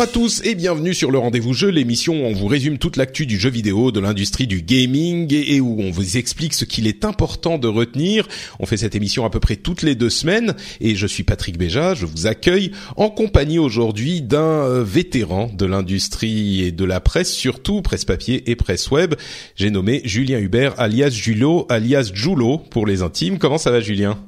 Bonjour à tous et bienvenue sur le Rendez-vous Jeu, l'émission où on vous résume toute l'actu du jeu vidéo, de l'industrie du gaming et, où on vous explique ce qu'il est important de retenir. On fait cette émission à peu près toutes les deux semaines et je suis Patrick Béja, je vous accueille en compagnie aujourd'hui d'un euh, vétéran de l'industrie et de la presse, surtout presse papier et presse web. J'ai nommé Julien Hubert alias Julo, alias Julo pour les intimes. Comment ça va Julien?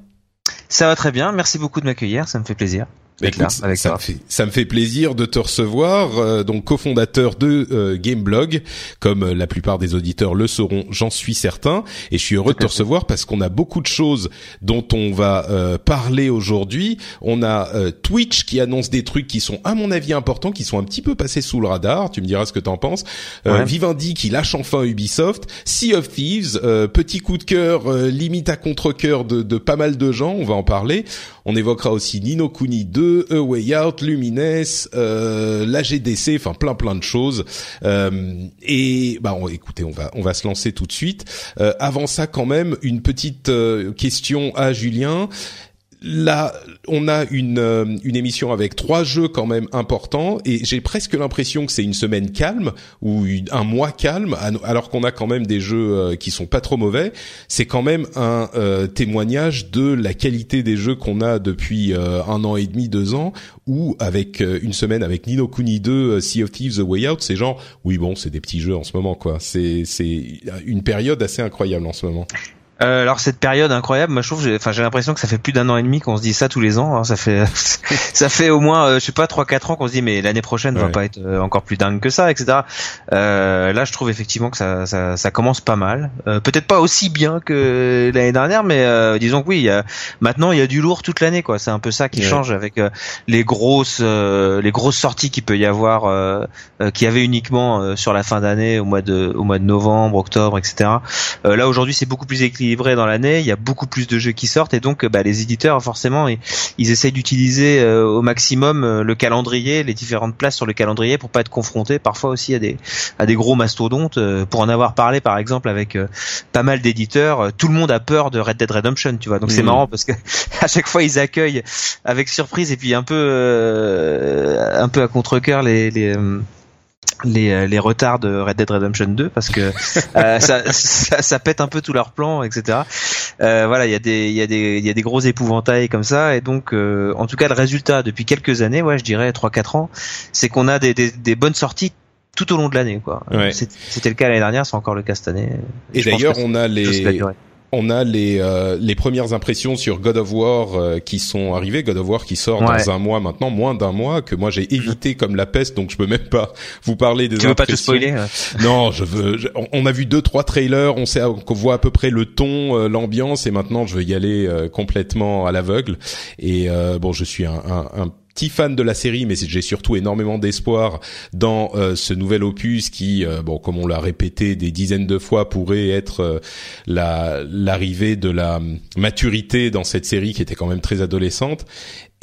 Ça va très bien, merci beaucoup de m'accueillir, ça me fait plaisir. Bah, écoute, ça, me fait, ça me fait plaisir de te recevoir, euh, donc cofondateur de euh, Gameblog, comme euh, la plupart des auditeurs le sauront, j'en suis certain, et je suis heureux de te recevoir parce qu'on a beaucoup de choses dont on va euh, parler aujourd'hui. On a euh, Twitch qui annonce des trucs qui sont à mon avis importants, qui sont un petit peu passés sous le radar. Tu me diras ce que t'en penses. Euh, Ouais. Vivendi qui lâche enfin Ubisoft, Sea of Thieves, euh, petit coup de cœur, euh, limite à contre-cœur de, de pas mal de gens. On va en parler. On évoquera aussi Nino Kuni 2, A Way Out, Lumines, euh, la GDC, enfin plein plein de choses. Euh, et bah on, écoutez, on va on va se lancer tout de suite. Euh, avant ça, quand même, une petite euh, question à Julien. Là, on a une euh, une émission avec trois jeux quand même importants et j'ai presque l'impression que c'est une semaine calme ou un mois calme alors qu'on a quand même des jeux euh, qui sont pas trop mauvais. C'est quand même un euh, témoignage de la qualité des jeux qu'on a depuis un an et demi, deux ans. Ou avec une semaine avec Nino Kuni 2, euh, Sea of Thieves, The Way Out, c'est genre oui bon c'est des petits jeux en ce moment quoi. C'est c'est une période assez incroyable en ce moment. Euh, alors cette période incroyable, moi je trouve, j'ai- enfin j'ai l'impression que ça fait plus d'un an et demi qu'on se dit ça tous les ans. hein. Ça fait, ça fait au moins, euh, je sais pas, trois quatre ans qu'on se dit mais l'année prochaine va Ouais. pas être euh, encore plus dingue que ça, etc. Euh, là je trouve effectivement que ça, ça, ça commence pas mal. Euh, Peut-être pas aussi bien que l'année dernière, mais euh, disons que oui, y a, maintenant il y a du lourd toute l'année quoi. C'est un peu ça qui Ouais. change avec les grosses, euh, les grosses sorties qu'il peut y avoir, qu'il y avait uniquement euh, sur la fin d'année, au mois de, au mois de novembre, octobre, etc. Euh, là aujourd'hui c'est beaucoup plus équilibré dans l'année, il y a beaucoup plus de jeux qui sortent et donc euh, bah, les éditeurs forcément ils, ils essayent d'utiliser euh, au maximum euh, le calendrier, les différentes places sur le calendrier pour pas être confrontés parfois aussi à des à des gros mastodontes. Pour en avoir parlé par exemple avec euh, pas mal d'éditeurs, tout le monde a peur de Red Dead Redemption, tu vois. Donc c'est Mhm. marrant parce que à chaque fois ils accueillent avec surprise et puis un peu un peu à contre-cœur les les les, euh, les retards de Red Dead Redemption 2 parce que euh, ça, ça, ça pète un peu tous leurs plans, etc. Euh, voilà, il y a des il y a des il y a des gros épouvantails comme ça et donc euh, en tout cas le résultat depuis quelques années, ouais, je dirais 3-4 ans, c'est qu'on a des, des, des bonnes sorties tout au long de l'année quoi. Ouais. C'était le cas l'année dernière, c'est encore le cas cette année. Et d'ailleurs, on a les. On a les euh, les premières impressions sur God of War euh, qui sont arrivées. God of War qui sort Ouais. dans un mois maintenant, moins d'un mois que moi j'ai évité comme la peste, donc je peux même pas vous parler des Tu veux pas te spoiler ouais. Non, je veux. je- on- on a vu deux trois trailers, on sait qu'on voit à peu près le ton, euh, l'ambiance, et maintenant je veux y aller euh, complètement à l'aveugle. Et euh, bon, je suis un, un, un petit fan de la série, mais j'ai surtout énormément d'espoir dans euh, ce nouvel opus qui, euh, bon, comme on l'a répété des dizaines de fois, pourrait être euh, la l'arrivée de la maturité dans cette série qui était quand même très adolescente.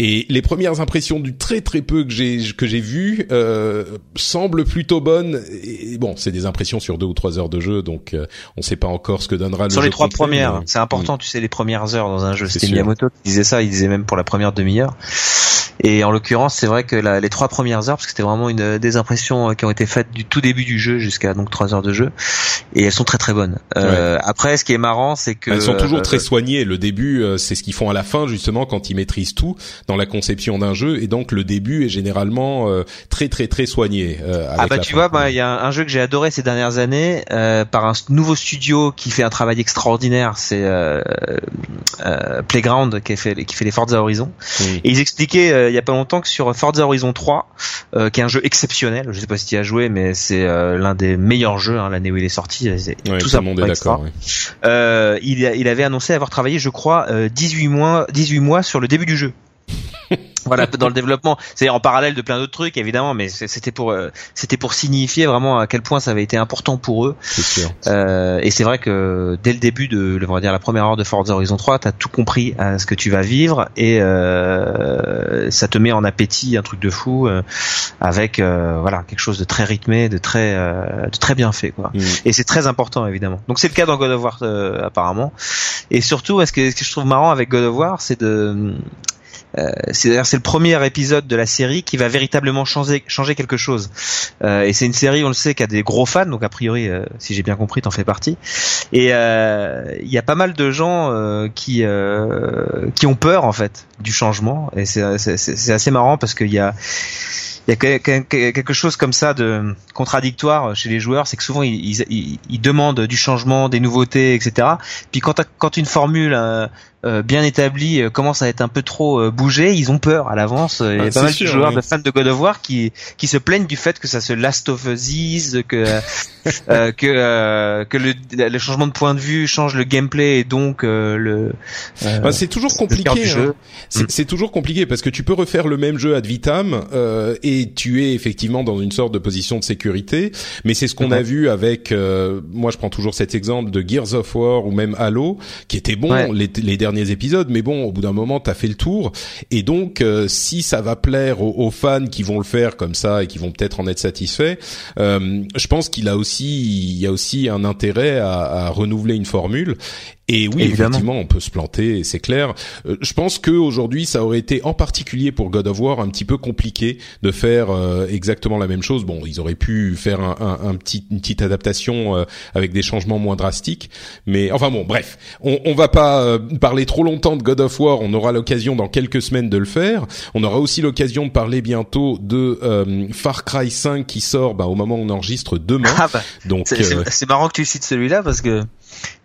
Et les premières impressions du très très peu que j'ai que j'ai vu euh, semblent plutôt bonnes. Et bon, c'est des impressions sur deux ou trois heures de jeu, donc euh, on sait pas encore ce que donnera le Sur jeu les trois complet, premières, mais- c'est important, tu sais, les premières heures dans un jeu. C'était. Miyamoto qui disait ça, il disait même pour la première demi-heure. Et en l'occurrence, c'est vrai que la, les trois premières heures, parce que c'était vraiment une des impressions qui ont été faites du tout début du jeu jusqu'à donc trois heures de jeu, et elles sont très très bonnes. Euh, Après, ce qui est marrant, c'est que elles sont toujours très soignées. Le début, c'est ce qu'ils font à la fin justement quand ils maîtrisent tout dans la conception d'un jeu, et donc le début est généralement très très très soigné. ah bah tu vois, bah, il y a un, jeu que j'ai adoré ces dernières années par un nouveau studio qui fait un travail extraordinaire, c'est euh, euh, Playground qui fait qui fait les Forza Horizon. Et ils expliquaient euh, il y a pas longtemps que sur Forza Horizon 3, qui est un jeu exceptionnel, je sais pas si tu y as joué, mais c'est l'un des meilleurs jeux hein, l'année où il est sorti. tout ça monde est d'accord. il, il avait annoncé avoir travaillé, je crois, 18 mois 18 mois sur le début du jeu voilà dans le développement. C'est en parallèle de plein d'autres trucs évidemment mais c'était pour euh, c'était pour signifier vraiment à quel point ça avait été important pour eux. Sûr. Euh, et c'est vrai que dès le début de on va dire la première heure de Forza Horizon 3 t'as tout compris à ce que tu vas vivre et euh, ça te met en appétit un truc de fou euh, avec euh, voilà quelque chose de très rythmé de très de très bien fait quoi. Mm. et c'est très important évidemment. Donc c'est le cas dans God of War apparemment. Et surtout ce que, ce que je trouve marrant avec God of War c'est de euh, c'est c'est le premier épisode de la série qui va véritablement changer changer quelque chose. Euh, et c'est une série, on le sait, qui a des gros fans, donc a priori, euh, si j'ai bien compris, t'en fais partie. Et il y a pas mal de gens qui qui ont peur en fait du changement. Et c'est assez marrant parce qu'il y a il y a quelque chose comme ça de contradictoire chez les joueurs, c'est que souvent ils, ils, ils, demandent du changement, des nouveautés, etc. Puis quand, quand une formule euh, bien établi euh, commence à être un peu trop euh, bougé, ils ont peur à l'avance. Il y a ah, pas mal de joueurs, de fans de God of War qui qui se plaignent du fait que ça se Last of Us, que que que le, le, changement de point de vue change le gameplay et donc le. Bah, c'est toujours compliqué. Hein. Mm. C'est toujours compliqué parce que tu peux refaire le même jeu ad vitam et tu es effectivement dans une sorte de position de sécurité, mais c'est ce qu'on a vu avec. moi, je prends toujours cet exemple de Gears of War ou même Halo, qui était bon les, les derniers épisodes, mais bon, au bout d'un moment, t'as fait le tour, et donc euh, si ça va plaire aux, fans qui vont le faire comme ça et qui vont peut-être en être satisfaits, euh, je pense qu'il a aussi, il y a aussi un intérêt à, à renouveler une formule. Et oui, effectivement, on peut se planter, c'est clair. Euh, je pense que aujourd'hui, ça aurait été en particulier pour God of War un petit peu compliqué de faire euh, exactement la même chose. Bon, ils auraient pu faire un, un, un petit, une petite adaptation euh, avec des changements moins drastiques, mais enfin bon, bref, on, on va pas parler trop longtemps de God of War. On aura l'occasion dans quelques semaines de le faire. On aura aussi l'occasion de parler bientôt de Far Cry 5 qui sort bah, au moment où on enregistre demain. Ah bah, Donc c'est marrant que tu cites celui-là parce que euh,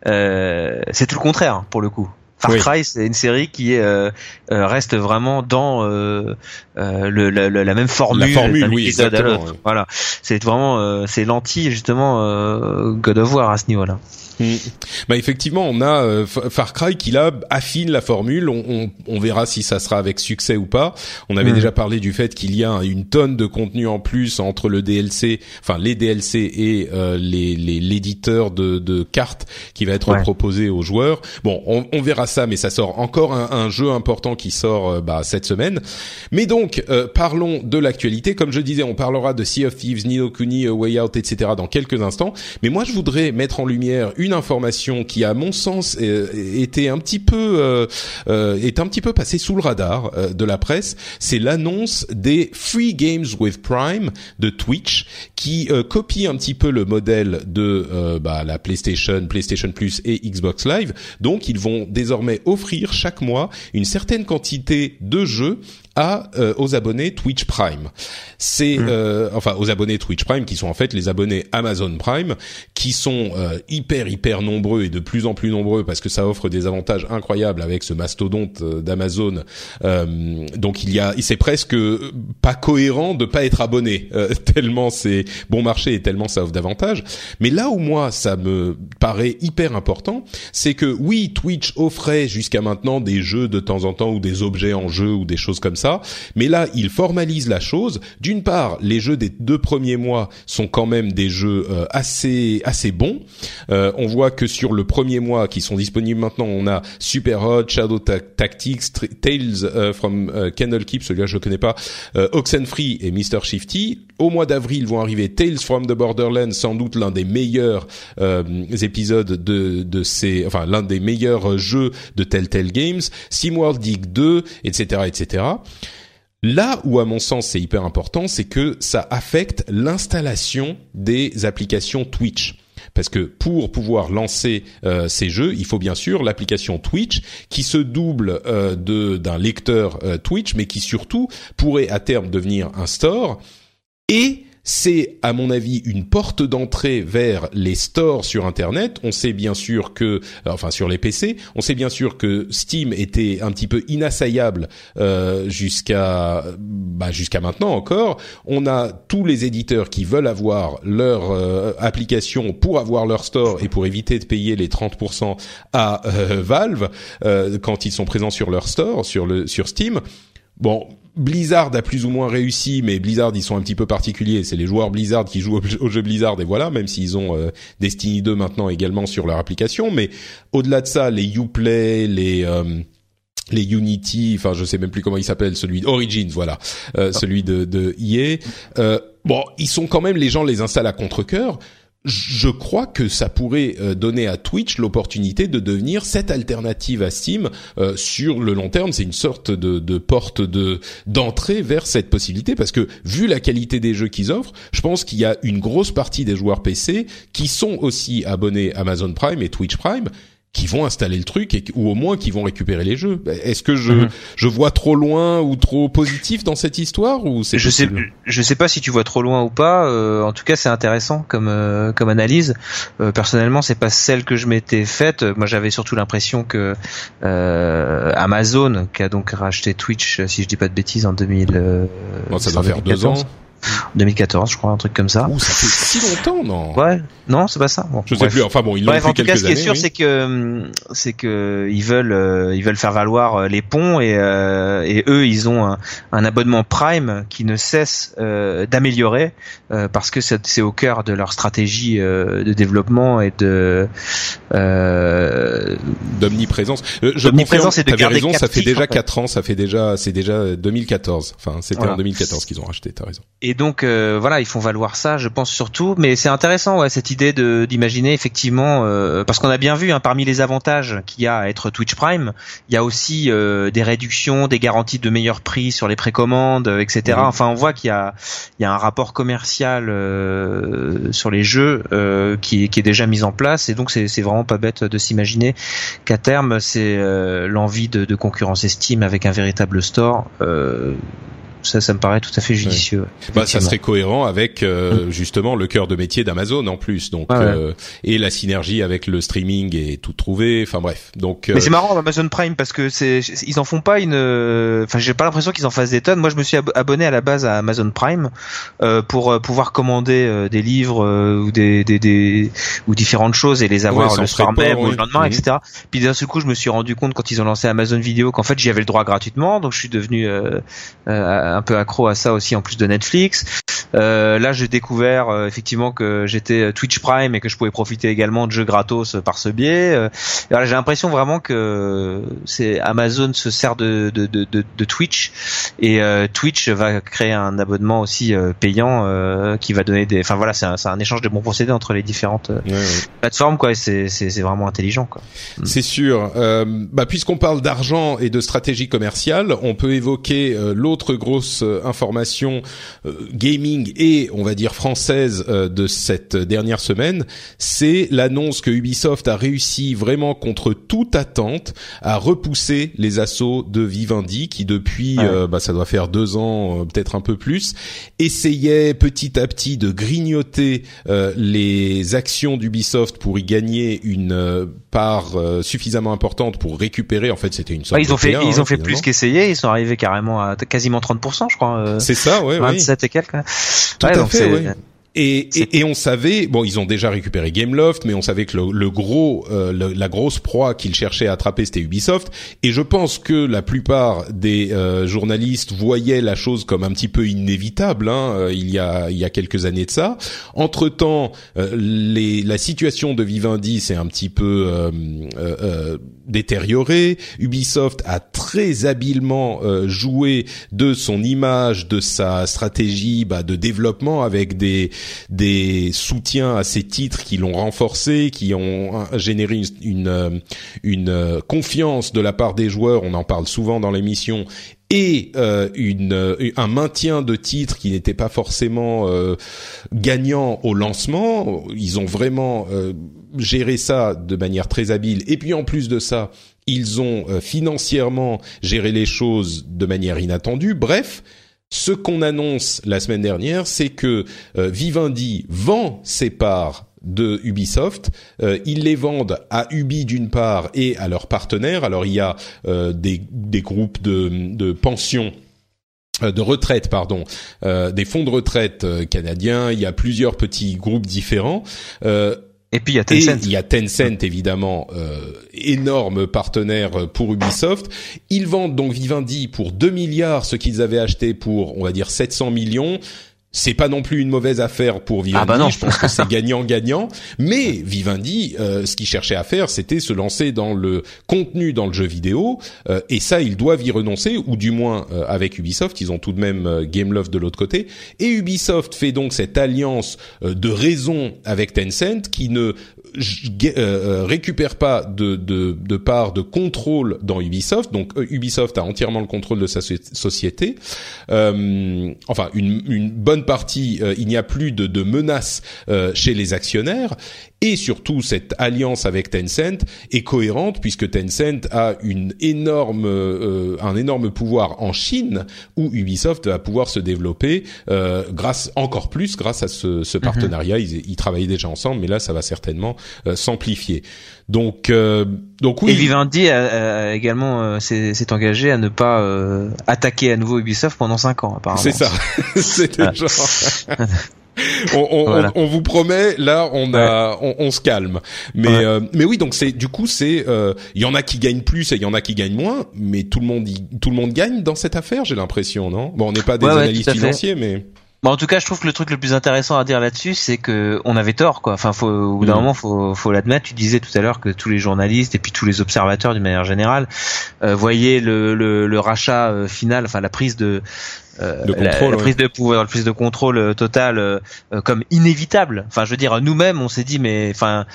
c'est tout le contraire pour le coup. Far Cry, c'est une série qui euh, euh, reste vraiment dans euh, le, la, la, même formule, la formule oui, exactement, Voilà, c'est vraiment c'est l'anti justement God of War à ce niveau-là. Mm. Bah effectivement, on a euh, Far Cry qui là affine la formule. On, on, on, verra si ça sera avec succès ou pas. On avait mm. déjà parlé du fait qu'il y a une tonne de contenu en plus entre le DLC, enfin les DLC et euh, les l'éditeur de, de, cartes qui va être proposé aux joueurs. Bon, on, on, verra ça, mais ça sort encore un, un jeu important qui sort euh, bah, cette semaine. Mais donc parlons de l'actualité. Comme je disais, on parlera de Sea of Thieves, Nino Kuni, Way Out, etc. dans quelques instants. Mais moi, je voudrais mettre en lumière une information qui, à mon sens, était un petit peu euh, euh, est un petit peu passée sous le radar euh, de la presse. C'est l'annonce des Free Games with Prime de Twitch, qui copie un petit peu le modèle de bah, la PlayStation, PlayStation Plus et Xbox Live. Donc, ils vont désormais offrir chaque mois une certaine quantité de jeux à euh, aux abonnés Twitch Prime. C'est mmh. euh, enfin aux abonnés Twitch Prime qui sont en fait les abonnés Amazon Prime qui sont euh, hyper hyper nombreux et de plus en plus nombreux parce que ça offre des avantages incroyables avec ce mastodonte d'Amazon. donc il y a c'est presque pas cohérent de pas être abonné tellement c'est bon marché et tellement ça offre d'avantages. Mais là où moi ça me paraît hyper important, c'est que oui Twitch offrait jusqu'à maintenant des jeux de temps en temps ou des objets en jeu ou des choses comme ça mais là, il formalise la chose. D'une part, les jeux des deux premiers mois sont quand même des jeux euh, assez assez bons. Euh, on voit que sur le premier mois qui sont disponibles maintenant, on a Super Hot, Shadow Tactics, Tales euh, from Candlekeep, celui-là je le connais pas, Oxenfree et Mr Shifty. Au mois d'avril vont arriver Tales from the Borderlands, sans doute l'un des meilleurs épisodes de, de ces, enfin l'un des meilleurs jeux de Telltale Games, SimWorld Dig 2, etc., etc. Là où, à mon sens, c'est hyper important, c'est que ça affecte l'installation des applications Twitch. Parce que pour pouvoir lancer euh, ces jeux, il faut bien sûr l'application Twitch qui se double euh, d'un lecteur euh, Twitch, mais qui surtout pourrait à terme devenir un store et c'est à mon avis une porte d'entrée vers les stores sur internet. On sait bien sûr que enfin sur les PC, on sait bien sûr que Steam était un petit peu inassaillable euh, jusqu'à bah, jusqu'à maintenant encore. On a tous les éditeurs qui veulent avoir leur euh, application pour avoir leur store et pour éviter de payer les 30% à euh, Valve euh, quand ils sont présents sur leur store sur le sur Steam. Bon, Blizzard a plus ou moins réussi, mais Blizzard ils sont un petit peu particuliers. C'est les joueurs Blizzard qui jouent au, jeu Blizzard et voilà, même s'ils ont euh, Destiny 2 maintenant également sur leur application. Mais au-delà de ça, les Uplay, les euh, les Unity, enfin je sais même plus comment il s'appelle, celui Origins, voilà, euh, celui de, de EA. bon, ils sont quand même les gens les installent à contre-cœur je crois que ça pourrait euh, donner à Twitch l'opportunité de devenir cette alternative à Steam euh, sur le long terme. C'est une sorte de, porte de d'entrée vers cette possibilité parce que vu la qualité des jeux qu'ils offrent, je pense qu'il y a une grosse partie des joueurs PC qui sont aussi abonnés Amazon Prime et Twitch Prime qui vont installer le truc et, ou au moins qui vont récupérer les jeux. Est-ce que je mhm. je vois trop loin ou trop positif dans cette histoire ou c'est Je sais je sais pas si tu vois trop loin ou pas. Euh, en tout cas, c'est intéressant comme euh, comme analyse. Euh, personnellement, c'est pas celle que je m'étais faite. Moi, j'avais surtout l'impression que euh, Amazon, qui a donc racheté Twitch, si je dis pas de bêtises, en 2000. Bon, ça doit faire deux ans. 2014, je crois, un truc comme ça. Ouh, ça fait si longtemps, non? Ouais, non, c'est pas ça. Bon, je sais plus. Enfin bon, ils l'ont fait en tout cas, ce qui est sûr, c'est que c'est que ils veulent euh, ils veulent faire valoir euh, les ponts et euh, et eux, ils ont un, un, abonnement Prime qui ne cesse d'améliorer parce que c'est au cœur de leur stratégie de développement et de d'omniprésence. je d'omniprésence et de avais raison, ça fait déjà 4 ans, ça fait déjà c'est déjà 2014. Enfin, c'était en 2014 qu'ils ont racheté, t'as raison. Et donc euh, voilà, ils font valoir ça, je pense surtout. Mais c'est intéressant, ouais, cette idée de d'imaginer effectivement, euh, parce qu'on a bien vu, hein, parmi les avantages qu'il y a à être Twitch Prime, il y a aussi euh, des réductions, des garanties de meilleur prix sur les précommandes, etc. Enfin, on voit qu'il y a il y a un rapport commercial sur les jeux qui, qui est déjà mis en place, et donc c'est c'est vraiment pas bête de s'imaginer qu'à terme c'est l'envie de, de concurrencer Steam avec un véritable store ça, ça me paraît tout à fait judicieux. Bah, ça serait cohérent avec euh, mm. justement le cœur de métier d'Amazon en plus, donc euh, et la synergie avec le streaming et tout trouvé. Enfin bref, donc. Mais c'est euh, marrant Amazon Prime parce que c'est ils en font pas une. Enfin, j'ai pas l'impression qu'ils en fassent des tonnes. Moi, je me suis abonné à la base à Amazon Prime pour pouvoir commander des livres ou des, des, des, ou différentes choses et les avoir le soir même ou le lendemain, mm. etc. Puis d'un seul coup, je me suis rendu compte quand ils ont lancé Amazon Vidéo qu'en fait j'y avais le droit gratuitement, donc je suis devenu un peu accro à ça aussi en plus de Netflix. Euh, là, j'ai découvert euh, effectivement que j'étais euh, Twitch Prime et que je pouvais profiter également de jeux gratos par ce biais. j'ai l'impression vraiment que c'est Amazon se sert de, de, de, de Twitch et Twitch va créer un abonnement aussi payant qui va donner des. Enfin voilà, c'est un, un, échange de bons procédés entre les différentes plateformes quoi. C'est c'est vraiment intelligent quoi. Mm. C'est sûr. bah puisqu'on parle d'argent et de stratégie commerciale, on peut évoquer l'autre grosse information gaming et on va dire française euh, de cette dernière semaine, c'est l'annonce que Ubisoft a réussi vraiment contre toute attente à repousser les assauts de Vivendi qui depuis euh, bah, ça doit faire deux ans euh, peut-être un peu plus essayait petit à petit de grignoter les actions d'Ubisoft pour y gagner une part suffisamment importante pour récupérer. En fait c'était une sorte ils ont fait ils ont fait plus qu'essayer. Ils sont arrivés carrément à quasiment 30% je crois c'est ça ouais 27 et quelques tout à fait, oui. Et, et, et, on savait, bon, ils ont déjà récupéré Gameloft, mais on savait que le, le gros, euh, la grosse proie qu'ils cherchaient à attraper, c'était Ubisoft. Et je pense que la plupart des euh, journalistes voyaient la chose comme un petit peu inévitable. Hein, euh, il y a il y a quelques années de ça. Entre temps, les, la situation de Vivendi s'est un petit peu détériorée. Ubisoft a très habilement joué de son image, de sa stratégie bah, de développement avec des des soutiens à ces titres qui l'ont renforcé, qui ont généré une, une, confiance de la part des joueurs. On en parle souvent dans l'émission et euh, une, un maintien de titres qui n'était pas forcément euh, gagnant au lancement. Ils ont vraiment euh, géré ça de manière très habile. Et puis en plus de ça, ils ont euh, financièrement géré les choses de manière inattendue. Bref, ce qu'on annonce la semaine dernière, c'est que euh, Vivendi vend ses parts de Ubisoft. Euh, ils les vendent à Ubi d'une part et à leurs partenaires. Alors il y a des, des, groupes de, de pensions de retraite, pardon, des fonds de retraite canadiens. Il y a plusieurs petits groupes différents. Et puis il y a Tencent. il y a Tencent évidemment, euh, énorme partenaire pour Ubisoft. Ils vendent donc Vivendi pour 2 milliards ce qu'ils avaient acheté pour, on va dire 700 millions c'est pas non plus une mauvaise affaire pour Vivendi. Ah bah je pense que c'est gagnant-gagnant. Mais Vivendi, euh, ce qu'il cherchait à faire, c'était se lancer dans le contenu dans le jeu vidéo. Euh, et ça, ils doivent y renoncer, ou du moins euh, avec Ubisoft, ils ont tout de même Gameloft de l'autre côté. Et Ubisoft fait donc cette alliance de raison avec Tencent qui ne récupère pas de, de, de part de contrôle dans Ubisoft. Donc Ubisoft a entièrement le contrôle de sa société. enfin, une, une bonne partie, euh, il n'y a plus de, de menaces euh, chez les actionnaires et surtout cette alliance avec Tencent est cohérente puisque Tencent a une énorme euh, un énorme pouvoir en Chine où Ubisoft va pouvoir se développer grâce encore plus grâce à ce, ce mhm. partenariat. ils, ils, travaillaient déjà ensemble, mais là ça va certainement s'amplifier. Donc donc oui. Et Vivendi a, a également s'est engagé à ne pas attaquer à nouveau Ubisoft pendant 5 ans apparemment. C'est ça. C'était on, on, on, vous promet, là, on a, on, se calme. Mais, euh, mais oui, donc c'est, du coup, c'est, euh, il y en a qui gagnent plus et il y en a qui gagnent moins, mais tout le monde, tout le monde gagne dans cette affaire, j'ai l'impression, non? Bon, on n'est pas des analystes financiers, mais. Bon, en tout cas, je trouve que le truc le plus intéressant à dire là-dessus, c'est que on avait tort, quoi. Enfin, faut, au bout d'un mm. moment, faut, faut l'admettre. Tu disais tout à l'heure que tous les journalistes et puis tous les observateurs, d'une manière générale, euh, voyaient le, le, le rachat final, enfin la prise de euh, la, prise de pouvoir, la prise de contrôle euh, total euh, comme inévitable. Enfin, je veux dire, nous-mêmes, on s'est dit, mais enfin,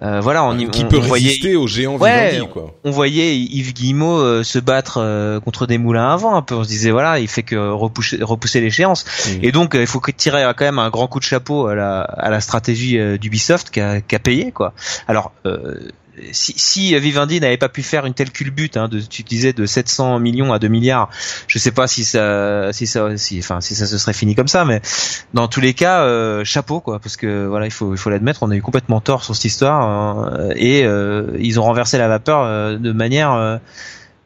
voilà, on, qui peut résister aux géants ouais, quoi. On voyait Yves Guillemot se battre contre des moulins à vent. Un peu, on se disait, voilà, il fait que repousser, repousser l'échéance. Mm. Et donc, il faut tirer quand même un grand coup de chapeau à la, à la stratégie d'Ubisoft qui a, qui a payé, quoi. Alors si, si Vivendi n'avait pas pu faire une telle culbute, hein, de, tu disais de 700 millions à 2 milliards, je sais pas si ça, si ça, enfin, si ça se serait fini comme ça, mais dans tous les cas, euh, chapeau quoi, parce que voilà, il faut, il faut l'admettre, on a eu complètement tort sur cette histoire hein, et euh, ils ont renversé la vapeur euh, de manière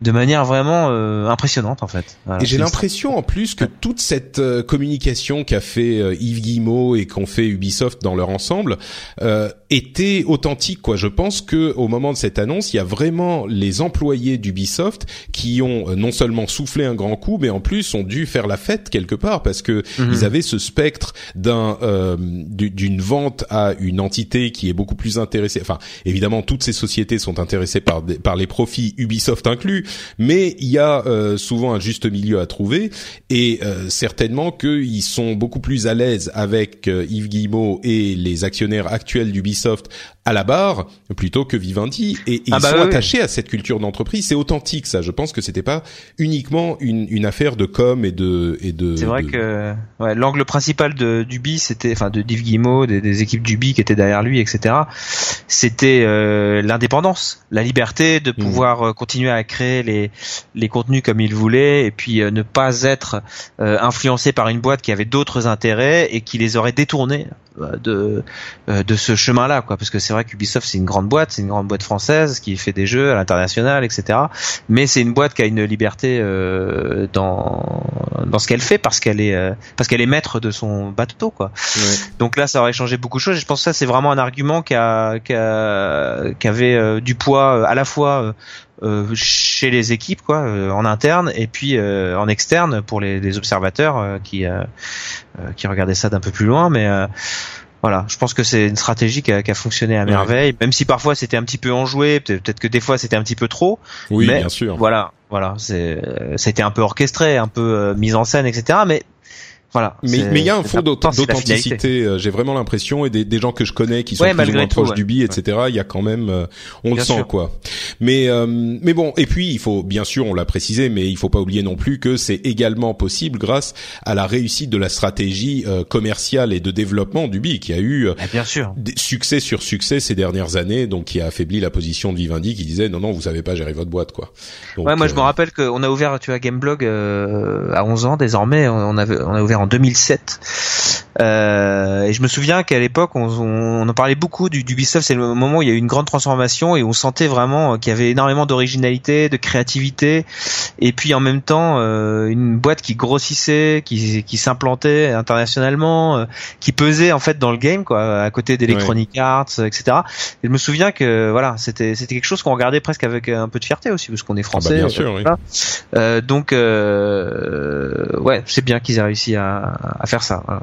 de manière vraiment euh, impressionnante en fait. et j'ai l'impression en plus que toute cette euh, communication qu'a fait euh, Yves Guillemot et qu'ont fait Ubisoft dans leur ensemble était authentique quoi. Je pense que au moment de cette annonce, il y a vraiment les employés d'Ubisoft qui ont non seulement soufflé un grand coup, mais en plus ont dû faire la fête quelque part parce que mhm. ils avaient ce spectre d'un d'une vente à une entité qui est beaucoup plus intéressée. Enfin, évidemment, toutes ces sociétés sont intéressées par par les profits Ubisoft inclus, mais il y a euh, souvent un juste milieu à trouver et euh, certainement qu'ils sont beaucoup plus à l'aise avec euh, Yves Guillemot et les actionnaires actuels d'Ubisoft à la barre plutôt que Vivendi et, ils ah bah sont attachés à cette culture d'entreprise. C'est authentique ça. Je pense que c'était pas uniquement une, une, affaire de com et de et de. C'est vrai que ouais, l'angle principal de d'Ubi c'était enfin de Yves Guillemot des, des équipes d'Ubi qui étaient derrière lui etc. C'était l'indépendance, la liberté de mmh. pouvoir continuer à créer les, les contenus comme il voulait et puis euh, ne pas être euh, influencé par une boîte qui avait d'autres intérêts et qui les aurait détournés euh, de de ce chemin-là quoi. Parce que c'est vrai qu'Ubisoft c'est une grande boîte c'est une grande boîte française qui fait des jeux à l'international etc mais c'est une boîte qui a une liberté dans dans ce qu'elle fait parce qu'elle est parce qu'elle est maître de son bateau quoi. Donc là ça aurait changé beaucoup de choses. Et je pense que ça c'est vraiment un argument qui a qui, a, qui avait du poids à la fois euh, chez les équipes quoi euh, en interne et puis euh, en externe pour les, les observateurs qui qui regardaient ça d'un peu plus loin mais voilà, je pense que c'est une stratégie qui a, qui a, fonctionné à merveille, même si parfois c'était un petit peu enjoué, peut-être que des fois c'était un petit peu trop. Oui, mais bien sûr. Voilà, voilà, c'est, été un peu orchestré, un peu euh, mise en scène, etc. Mais Voilà. Mais mais il y a un fond d'authenticité. J'ai vraiment l'impression et des, des, gens que je connais qui sont plus ou moins proches du bi, etc. Il y a quand même, on le sent quoi. Mais mais bon, et puis il faut bien sûr, on l'a précisé, mais il faut pas oublier non plus que c'est également possible grâce à la réussite de la stratégie commerciale et de développement du bi qui a eu ah, bien sûr. succès sur succès ces dernières années, donc qui a affaibli la position de Vivendi qui disait non non vous savez pas gérer votre boîte quoi. ouais moi je me euh, rappelle qu'on a ouvert tu vois Gameblog euh, à 11 ans désormais on avait on a ouvert en 2007 euh, et je me souviens qu'à l'époque on, on, en parlait beaucoup du d'Ubisoft c'est le moment où il y a eu une grande transformation et on sentait vraiment qu'il y avait énormément d'originalité de créativité et puis en même temps euh, une boîte qui grossissait qui, qui s'implantait internationalement qui pesait en fait dans le game quoi à côté d'Electronic Arts etc et je me souviens que voilà c'était c'était quelque chose qu'on regardait presque avec un peu de fierté aussi parce qu'on est français. Ah bah bien sûr, oui. euh, donc euh, ouais, c'est bien qu'ils aient réussi à, à faire ça. Voilà.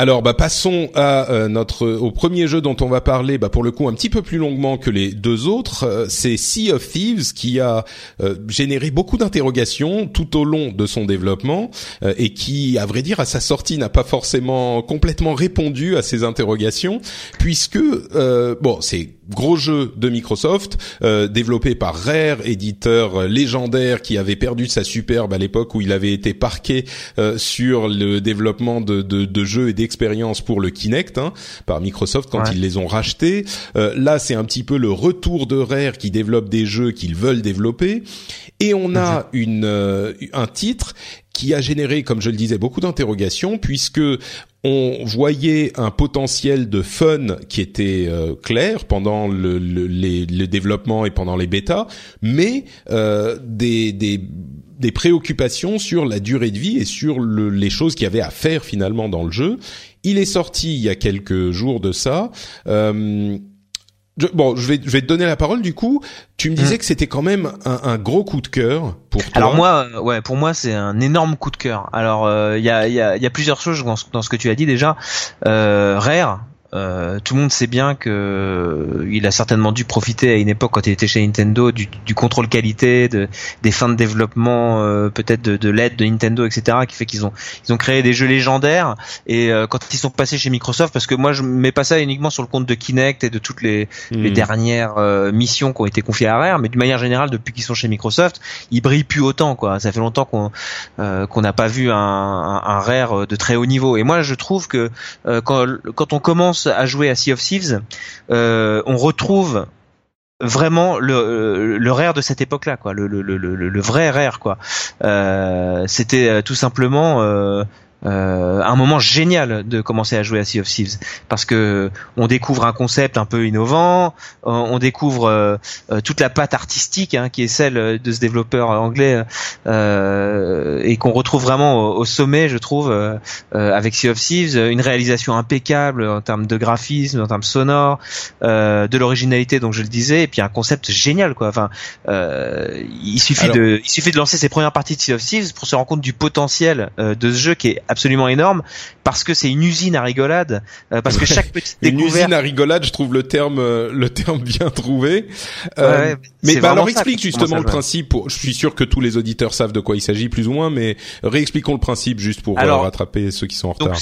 Alors, bah, passons à euh, notre au premier jeu dont on va parler. Bah, pour le coup, un petit peu plus longuement que les deux autres, euh, c'est Sea of Thieves qui a euh, généré beaucoup d'interrogations tout au long de son développement et qui, à vrai dire, à sa sortie, n'a pas forcément complètement répondu à ces interrogations, puisque bon, c'est gros jeu de Microsoft, euh, développé par Rare, éditeur légendaire qui avait perdu sa superbe à l'époque où il avait été parqué euh, sur le développement de, de, de jeux et d'expériences pour le Kinect hein, par Microsoft quand ils les ont rachetés. Euh, là, c'est un petit peu le retour de Rare qui développe des jeux qu'ils veulent développer. Et on a une, euh, un titre qui a généré, comme je le disais, beaucoup d'interrogations puisque on voyait un potentiel de fun qui était euh, clair pendant le, le, les, le, développement et pendant les bêtas, mais euh, des, des, des, préoccupations sur la durée de vie et sur le, les choses qu'il y avait à faire finalement dans le jeu. Il est sorti il y a quelques jours de ça. Euh, bon, je vais, je vais te donner la parole du coup. Tu me disais hmm. que c'était quand même un, un, gros coup de cœur pour toi. Alors moi, euh, ouais, pour moi c'est un énorme coup de cœur. Alors euh, il y, a, y, a, y, a, plusieurs choses dans ce, dans ce, que tu as dit déjà. Euh, Rare, euh, tout le monde sait bien que euh, il a certainement dû profiter à une époque quand il était chez Nintendo du, du contrôle qualité, de, des fins de développement, euh, peut-être de, de l'aide de Nintendo, etc. qui fait qu'ils ont ils ont créé des jeux légendaires. Et euh, quand ils sont passés chez Microsoft, parce que moi je mets pas ça uniquement sur le compte de Kinect et de toutes les, les hmm. dernières missions qui ont été confiées à Rare, mais d'une manière générale depuis qu'ils sont chez Microsoft, ils brillent plus autant quoi. Ça fait longtemps qu'on qu'on n'a pas vu un, un, un, Rare de très haut niveau. Et moi je trouve que quand quand on commence à jouer à Sea of Thieves, euh, on retrouve vraiment le, le rare de cette époque-là, quoi, le, vrai rare, quoi. Euh, C'était euh, tout simplement euh, euh, un moment génial de commencer à jouer à Sea of Thieves parce que on découvre un concept un peu innovant, on, découvre euh, euh, toute la patte artistique hein, qui est celle de ce développeur anglais euh, et qu'on retrouve vraiment au, sommet, je trouve, euh, avec Sea of Thieves, une réalisation impeccable en termes de graphisme, en termes sonores, de l'originalité, donc je le disais, et puis un concept génial quoi. Enfin, il suffit de, il suffit de lancer ses premières parties de Sea of Thieves pour se rendre compte du potentiel de ce jeu qui est absolument énorme parce que c'est une usine à rigolade, euh, parce que chaque petite découverte. Une usine à rigolade, je trouve le terme euh, le terme bien trouvé. Euh, mais bah, alors explique justement le principe. je suis sûr que tous les auditeurs savent de quoi il s'agit plus ou moins, mais réexpliquons le principe juste pour rattraper ceux qui sont en retard.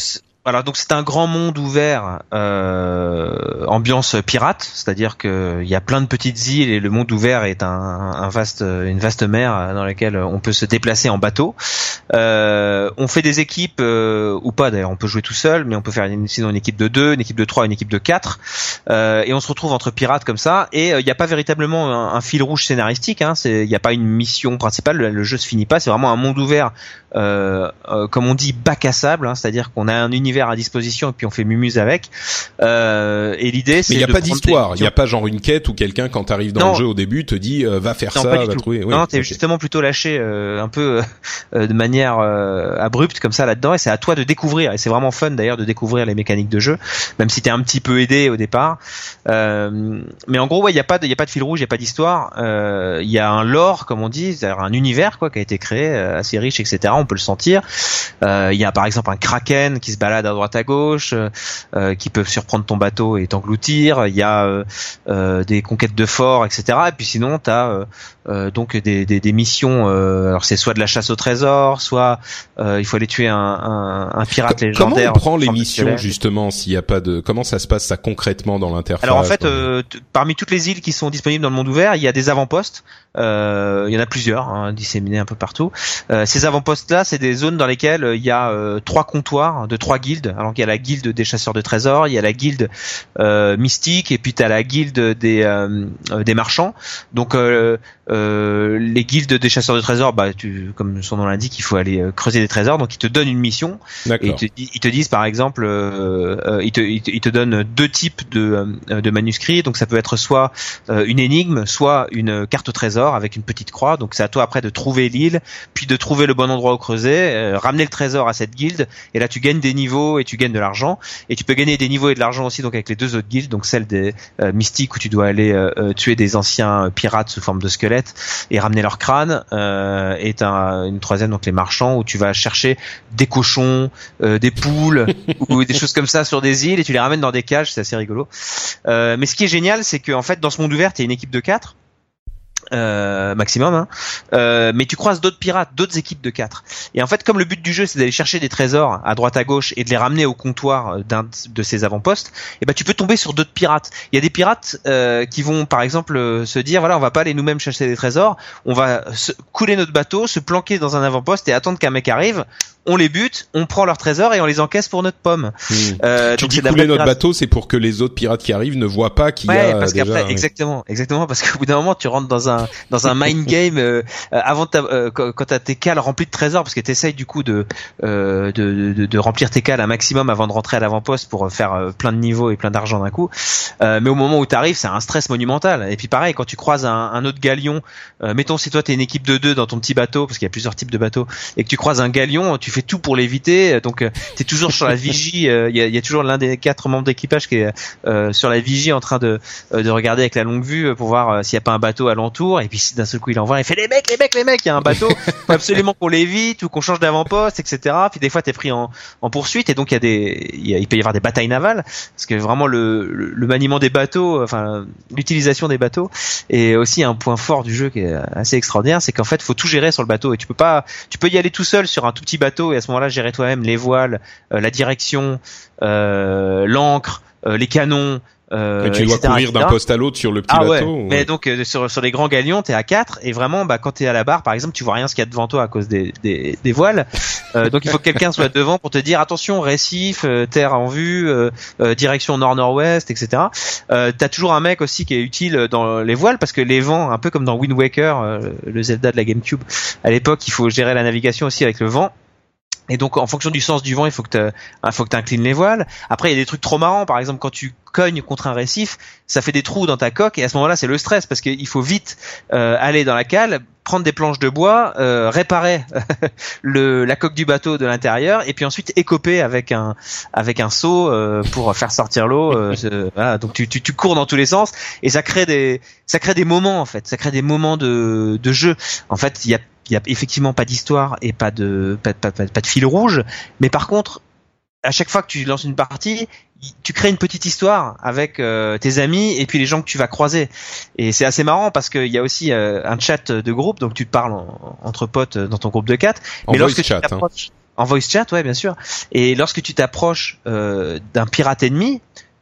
Voilà, donc c'est un grand monde ouvert, euh, ambiance pirate, c'est-à-dire qu'il y a plein de petites îles et le monde ouvert est un, vaste, une vaste mer dans laquelle on peut se déplacer en bateau. Euh, on fait des équipes euh, ou pas d'ailleurs, on peut jouer tout seul, mais on peut faire une, sinon une équipe de deux, une équipe de trois, une équipe de quatre, euh, et on se retrouve entre pirates comme ça. Et euh, il n'y a pas véritablement un, fil rouge scénaristique, hein, il n'y a pas une mission principale, le, le jeu se finit pas, c'est vraiment un monde ouvert, comme on dit, bac à sable, hein, c'est-à-dire qu'on a un univers à disposition et puis on fait mumuse avec. Euh, et l'idée, c'est. Mais il n'y a pas d'histoire. Il n'y a pas genre une quête où quelqu'un, quand t'arrives dans le jeu au début, te dit euh, va faire ça, va trouver. Oui, non, t'es justement plutôt lâché euh, un peu euh, de manière abrupte comme ça là-dedans et c'est à toi de découvrir. Et c'est vraiment fun d'ailleurs de découvrir les mécaniques de jeu, même si t'es un petit peu aidé au départ. mais en gros, ouais, il n'y a pas, il y a pas de fil rouge, il n'y a pas d'histoire. Il y a un lore, comme on dit, c'est-à-dire un univers quoi qui a été créé assez riche, etc. On peut le sentir. Il y a par exemple un kraken qui se balade à droite à gauche qui peuvent surprendre ton bateau et t'engloutir. Il y a des conquêtes de forts, etc. Et puis sinon, t'as euh, donc des, des, des missions. Euh, alors c'est soit de la chasse au trésor, soit euh, il faut aller tuer un, un, un pirate légendaire. Comment on prend les missions justement s'il n'y a pas de comment ça se passe ça concrètement dans l'interface Alors en fait, parmi toutes les îles qui sont disponibles dans le monde ouvert, il y a des avant-postes. il y en a plusieurs hein, disséminés un peu partout. ces avant-postes-là, c'est des zones dans lesquelles il y a trois comptoirs de trois guildes. Alors il y a la guilde des chasseurs de trésors, il y a la guilde mystique et puis tu as la guilde des des marchands. Donc euh, les guildes des chasseurs de trésors, bah, tu, comme son nom l'indique, il faut aller euh, creuser des trésors. Donc ils te donnent une mission. Et ils, te, ils te, disent par exemple, euh, ils, te, ils, te, donnent deux types de, de manuscrits. Donc ça peut être soit une énigme, soit une carte au trésor avec une petite croix. Donc c'est à toi après de trouver l'île, puis de trouver le bon endroit où creuser, ramener le trésor à cette guilde. Et là tu gagnes des niveaux et tu gagnes de l'argent. Et tu peux gagner des niveaux et de l'argent aussi donc avec les deux autres guildes. Donc celle des mystiques où tu dois aller tuer des anciens pirates sous forme de squelettes et ramener leur crâne euh, et une troisième donc les marchands où tu vas chercher des cochons, euh, des poules ou des choses comme ça sur des îles et tu les ramènes dans des cages, c'est assez rigolo. Euh, mais ce qui est génial, c'est qu'en fait dans ce monde ouvert, il y a une équipe de quatre euh, maximum, hein. euh, mais tu croises d'autres pirates, d'autres équipes de 4. Et en fait, comme le but du jeu c'est d'aller chercher des trésors à droite à gauche et de les ramener au comptoir d'un de ces avant-postes, et eh ben tu peux tomber sur d'autres pirates. Il y a des pirates euh, qui vont par exemple euh, se dire voilà on va pas aller nous-mêmes chercher des trésors, on va couler notre bateau, se planquer dans un avant-poste et attendre qu'un mec arrive on les bute, on prend leurs trésors et on les encaisse pour notre pomme. Hmm. Euh, tu dis couler notre bateau, c'est pour que les autres pirates qui arrivent ne voient pas qu'il y a parce déjà... exactement, exactement, parce qu'au bout d'un moment, tu rentres dans un dans un mind game euh, avant euh, quand t'as tes cales remplis de trésors, parce que t'essayes du coup de, euh, de, de, de remplir tes cales un maximum avant de rentrer à l'avant-poste pour faire euh, plein de niveaux et plein d'argent d'un coup. mais au moment où t'arrives, c'est un stress monumental. Et puis pareil, quand tu croises un, un autre galion, mettons si toi t'es une équipe de deux dans ton petit bateau, parce qu'il y a plusieurs types de bateaux, et que tu croises un galion, tu fais tout pour l'éviter. Donc euh, tu es toujours sur la vigie. Il euh, y, a, y, a, toujours l'un des quatre membres d'équipage qui est euh, sur la vigie en train de, de regarder avec la longue vue pour voir s'il n'y a pas un bateau alentour. Et puis d'un seul coup il envoie, il fait les mecs, les mecs, les mecs, il y a un bateau. faut absolument qu'on l'évite ou qu'on change d'avant-poste, etc. Puis des fois t'es pris en, en poursuite et donc il y a des, il peut y avoir des batailles navales parce que vraiment le, le, maniement des bateaux, enfin l'utilisation des bateaux est aussi un point fort du jeu qui est assez extraordinaire, c'est qu'en fait faut tout gérer sur le bateau et tu peux pas, tu peux y aller tout seul sur un tout petit bateau et à ce moment-là gérer toi-même les voiles, euh, la direction, euh, l'encre, euh, les canons, euh, tu dois courir d'un poste à l'autre sur le petit ah bateau. Ouais. Mais donc sur, sur les grands galions, t'es à 4 et vraiment, bah quand t'es à la barre, par exemple, tu vois rien ce qu'il y a devant toi à cause des, des, des voiles. euh, donc il faut que quelqu'un soit devant pour te dire attention récif, terre en vue, direction nord-nord-ouest, etc. Euh, T'as toujours un mec aussi qui est utile dans les voiles parce que les vents, un peu comme dans Wind Waker, le Zelda de la GameCube, à l'époque, il faut gérer la navigation aussi avec le vent. Et donc, en fonction du sens du vent, il faut que tu hein, faut que inclines les voiles. Après, il y a des trucs trop marrants. Par exemple, quand tu cognes contre un récif, ça fait des trous dans ta coque. Et à ce moment-là, c'est le stress parce qu'il faut vite euh, aller dans la cale, prendre des planches de bois, euh, réparer le, la coque du bateau de l'intérieur, et puis ensuite écoper avec un avec un seau euh, pour faire sortir l'eau. voilà, donc tu, tu, tu cours dans tous les sens et ça crée des ça crée des moments en fait. Ça crée des moments de de jeu. En fait, il y a il y a effectivement pas d'histoire et pas de pas, pas, pas, de fil rouge, mais par contre, à chaque fois que tu lances une partie, tu crées une petite histoire avec euh, tes amis et puis les gens que tu vas croiser. Et c'est assez marrant parce qu'il y a aussi euh, un chat de groupe, donc tu te parles entre potes dans ton groupe de quatre. En mais lorsque chat, hein. en voice chat, ouais, bien sûr. Et lorsque tu t'approches euh, d'un pirate ennemi,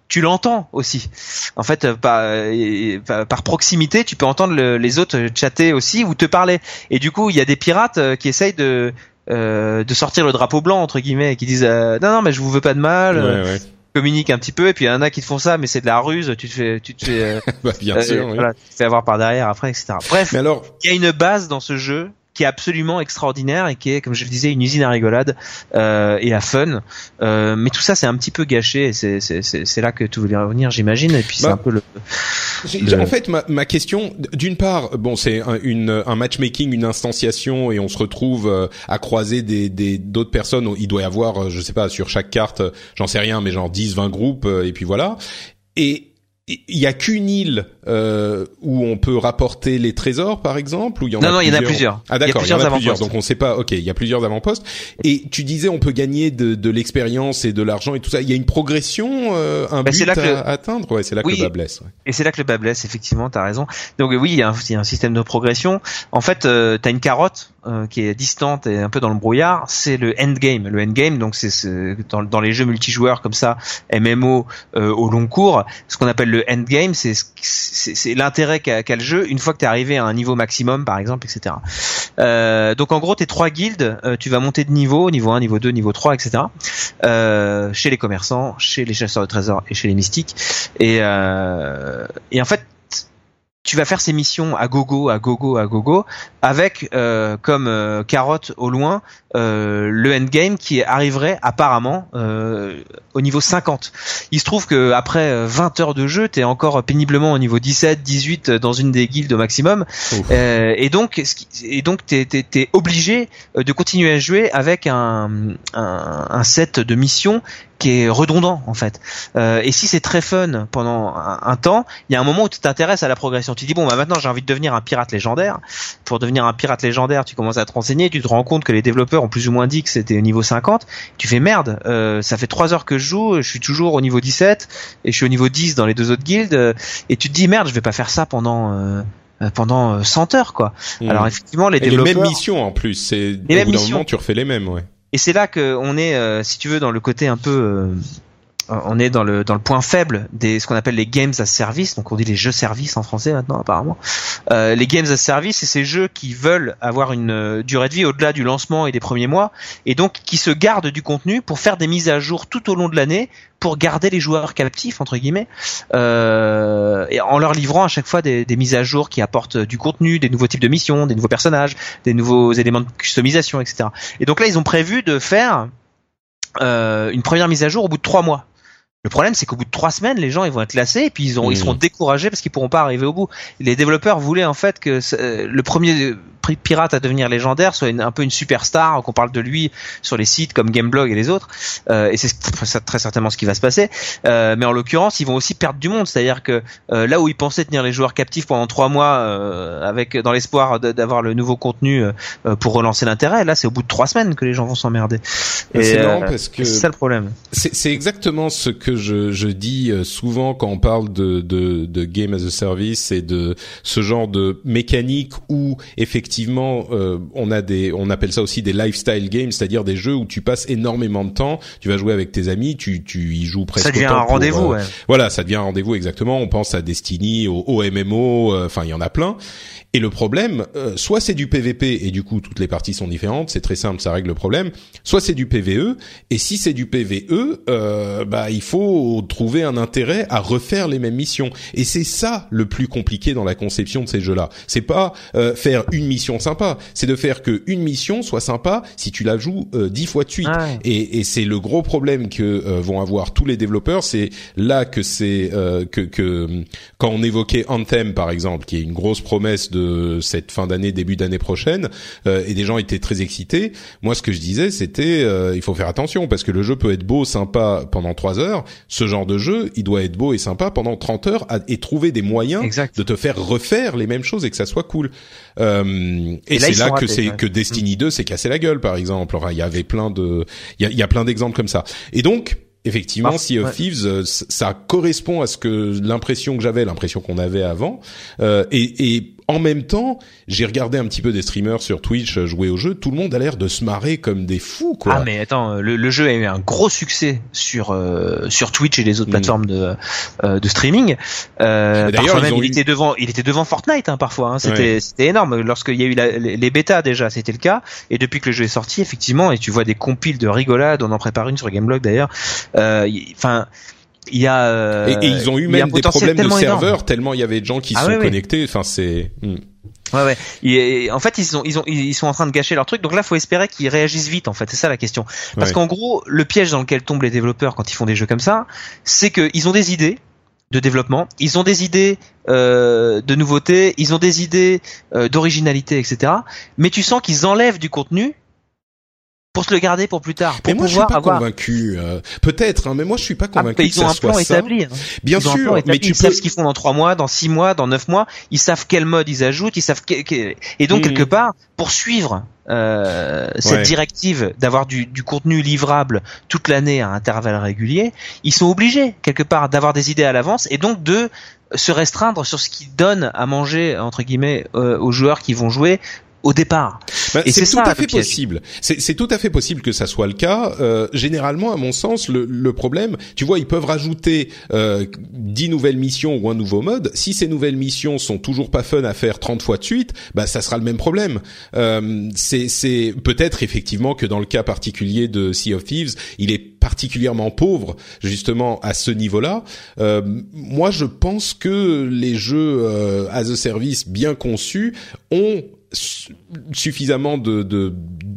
tu l'entends aussi. En fait, euh, par, par, proximité, tu peux entendre les autres chatter aussi ou te parler. Et du coup, il y a des pirates euh, qui essayent de euh, de sortir le drapeau blanc entre guillemets, et qui disent non non mais je vous veux pas de mal. Ouais, communique un petit peu et puis il y en a qui te font ça mais c'est de la ruse tu te fais tu te fais bah, bien sûr, voilà, tu te fais avoir par derrière après etc bref il y a une base dans ce jeu qui est absolument extraordinaire et qui est, comme je le disais, une usine à rigolade euh, et à fun. Euh, mais tout ça, c'est un petit peu gâché. C'est c'est là que tout voulait revenir, j'imagine. Et puis c'est bah, un peu le, En fait, ma, ma question, d'une part, bon, c'est un, une, un matchmaking, une instanciation, et on se retrouve euh, à croiser des d'autres personnes. Il doit y avoir, euh, je sais pas, sur chaque carte, j'en sais rien, mais genre 10, 20 groupes, euh, et puis voilà. Et il y a qu'une île euh, où on peut rapporter les trésors, par exemple, ou il y en non, a non, plusieurs. il y en a plusieurs. Ah d'accord, il y, en a plusieurs. avant-postes. Donc on sait pas. Ok, il y a plusieurs avant-postes. Et tu disais on peut gagner de, de l'expérience et de l'argent et tout ça. Il y a une progression, euh, un Bah, but c'est là que à le- atteindre? Ouais, c'est là que le bas blesse. Et c'est là que le bas blesse, effectivement, t'as raison. Donc oui, il y, a un, il y a un système de progression. En fait, euh, t'as une carotte euh, qui est distante et un peu dans le brouillard. C'est le endgame. Le endgame, donc c'est ce- dans, dans les jeux multijoueurs comme ça, MMO euh, au long cours, ce qu'on appelle le endgame, c'est ce- c'est c'est l'intérêt qu'a qu'a le jeu une fois que t'es arrivé à un niveau maximum, par exemple, etc. Euh, donc en gros, tes trois guildes, euh, tu vas monter de niveau, niveau 1, niveau 2, niveau 3, etc. Euh, chez les commerçants, chez les chasseurs de trésors et chez les mystiques. Et, euh, et en fait, tu vas faire ces missions à gogo, à gogo, à gogo, avec euh, comme euh, carotte au loin euh, le endgame qui arriverait apparemment euh, au niveau 50. Il se trouve que après euh, 20 heures de jeu, tu es encore péniblement au niveau 17, 18 dans une des guildes au maximum, euh, et donc et donc t'es t'es- t'es obligé euh, de continuer à jouer avec un, un, un set de missions qui est redondant en fait. Euh, et si c'est très fun pendant un, un temps, il y a un moment où tu t'intéresses à la progression. Tu dis bon bah maintenant j'ai envie de devenir un pirate légendaire. Pour devenir un pirate légendaire, tu commences à te renseigner, tu te rends compte que les développeurs ont plus ou moins dit que c'était au niveau 50. Tu fais merde, euh, ça fait 3 heures que je joue, je suis toujours au niveau 17 et je suis au niveau 10 dans les deux autres guildes euh, et tu te dis merde, je vais pas faire ça pendant euh, euh, pendant euh, 100 heures quoi. Mm. Alors effectivement les Et les développeurs mêmes missions en plus. C'est au mêmes missions. moment tu refais les mêmes. Ouais. Et c'est là que on est, euh, si tu veux, dans le côté un peu, euh, on est dans le dans le point faible des ce qu'on appelle les games as service. Donc on dit les jeux services en français maintenant apparemment. Euh, les games as service, c'est ces jeux qui veulent avoir une euh, durée de vie au-delà du lancement et des premiers mois, et donc qui se gardent du contenu pour faire des mises à jour tout au long de l'année pour garder les joueurs captifs entre guillemets, euh, et en leur livrant à chaque fois des, mises à jour qui apportent du contenu, des nouveaux types de missions, des nouveaux personnages, des nouveaux éléments de customisation, etc. Et donc là, ils ont prévu de faire euh, une première mise à jour au bout de trois mois. Le problème, c'est qu'au bout de trois semaines, les gens ils vont être lassés et puis ils, ont, ils seront découragés parce qu'ils pourront pas arriver au bout. Les développeurs voulaient en fait que euh, le premier pri- pirate à devenir légendaire soit une- un peu une superstar, qu'on parle de lui sur les sites comme Gameblog et les autres. Euh, et c'est très, certainement ce qui va se passer. Euh, mais en l'occurrence, ils vont aussi perdre du monde, c'est-à-dire que euh, là où ils pensaient tenir les joueurs captifs pendant trois mois euh, avec dans l'espoir d'avoir le nouveau contenu euh, pour relancer l'intérêt, là c'est au bout de trois semaines que les gens vont s'emmerder. C'est euh, parce que c'est ça le problème. C'est exactement ce que je, je dis euh, souvent quand on parle de, de, de game as a service et de ce genre de mécanique où effectivement euh, on a des on appelle ça aussi des lifestyle games, c'est-à-dire des jeux où tu passes énormément de temps, tu vas jouer avec tes amis, tu tu y joues presque Ça devient autant un rendez-vous. euh, ouais. voilà, ça devient un rendez-vous exactement. On pense à Destiny, au, au MMO, euh, enfin il y en a plein. Et le problème, euh, soit c'est du PVP et du coup toutes les parties sont différentes, c'est très simple, ça règle le problème. Soit c'est du PVE et si c'est du PVE, euh, bah il faut trouver un intérêt à refaire les mêmes missions. Et c'est ça le plus compliqué dans la conception de ces jeux-là. C'est pas euh, faire une mission sympa, c'est de faire que une mission soit sympa si tu la joues euh, dix fois de suite. Ah. Et, et c'est le gros problème que euh, vont avoir tous les développeurs. C'est là que c'est euh, que, que quand on évoquait Anthem par exemple, qui est une grosse promesse de cette fin d'année, début d'année prochaine, euh, et des gens étaient très excités. Moi, ce que je disais, c'était euh, il faut faire attention parce que le jeu peut être beau, sympa pendant trois heures. Ce genre de jeu, il doit être beau et sympa pendant 30 heures à- et trouver des moyens Exact. de te faire refaire les mêmes choses et que ça soit cool. Euh, et c'est là que c'est ouais. que Destiny 2 s'est cassé la gueule, par exemple. Enfin, il y avait plein de, il y a, il y a plein d'exemples comme ça. Et donc, effectivement, Par- Sea of ouais. Thieves, euh, ça correspond à ce que l'impression que j'avais, l'impression qu'on avait avant. Euh, et, et en même temps, j'ai regardé un petit peu des streamers sur Twitch euh, jouer au jeu. Tout le monde a l'air de se marrer comme des fous, quoi. Ah mais attends, le, le jeu a eu un gros succès sur euh, sur Twitch et les autres Mm. plateformes de euh, de streaming. Euh, parfois même, il eu- était devant, il était devant Fortnite hein, parfois. Hein, c'était Ouais. c'était énorme. Lorsqu'il y a eu la- les, bêtas déjà, c'était le cas. Et depuis que le jeu est sorti, effectivement, et tu vois des compiles de rigolades, on en prépare une sur Gameblog d'ailleurs. Euh, Enfin. Il y a euh, et, et ils ont eu même des problèmes de serveurs tellement il y avait de gens qui Ah se sont oui. connectés. Enfin, c'est. hmm. Ouais ouais. Et, en fait, ils sont ils ont ils sont en train de gâcher leur truc. Donc là, faut espérer qu'ils réagissent vite. En fait, c'est ça la question. Parce Ouais. qu'en gros, le piège dans lequel tombent les développeurs quand ils font des jeux comme ça, c'est qu'ils ont des idées de développement, ils ont des idées euh, de nouveautés, ils ont des idées euh, d'originalité, etc. Mais tu sens qu'ils enlèvent du contenu pour se le garder pour plus tard. Pour mais moi, pouvoir je suis pas avoir... convaincu. euh, Peut-être, hein, mais moi, je suis pas Ah, convaincu que ils ont ça un plan établi. hein. Bien Ils sûr, plan mais tu ils peux. savent ce qu'ils font dans trois mois, dans six mois, dans neuf mois. Ils savent quel mode ils ajoutent. Ils savent que- et donc quelque part pour suivre euh, cette Ouais. directive d'avoir du, du contenu livrable toute l'année à intervalles réguliers, ils sont obligés quelque part d'avoir des idées à l'avance et donc de se restreindre sur ce qu'ils donnent à manger entre guillemets euh, aux joueurs qui vont jouer au départ. Et c'est tout ça, à fait possible. C'est tout à fait possible que ça soit le cas. Euh, généralement, à mon sens, le, le problème, tu vois, ils peuvent rajouter euh, 10 nouvelles missions ou un nouveau mode. Si ces nouvelles missions sont toujours pas fun à faire 30 fois de suite, bah ça sera le même problème. Euh, c'est peut-être effectivement que dans le cas particulier de Sea of Thieves, il est particulièrement pauvre justement à ce niveau-là. Euh, moi, je pense que les jeux euh, as a service bien conçus ont suffisamment de, de,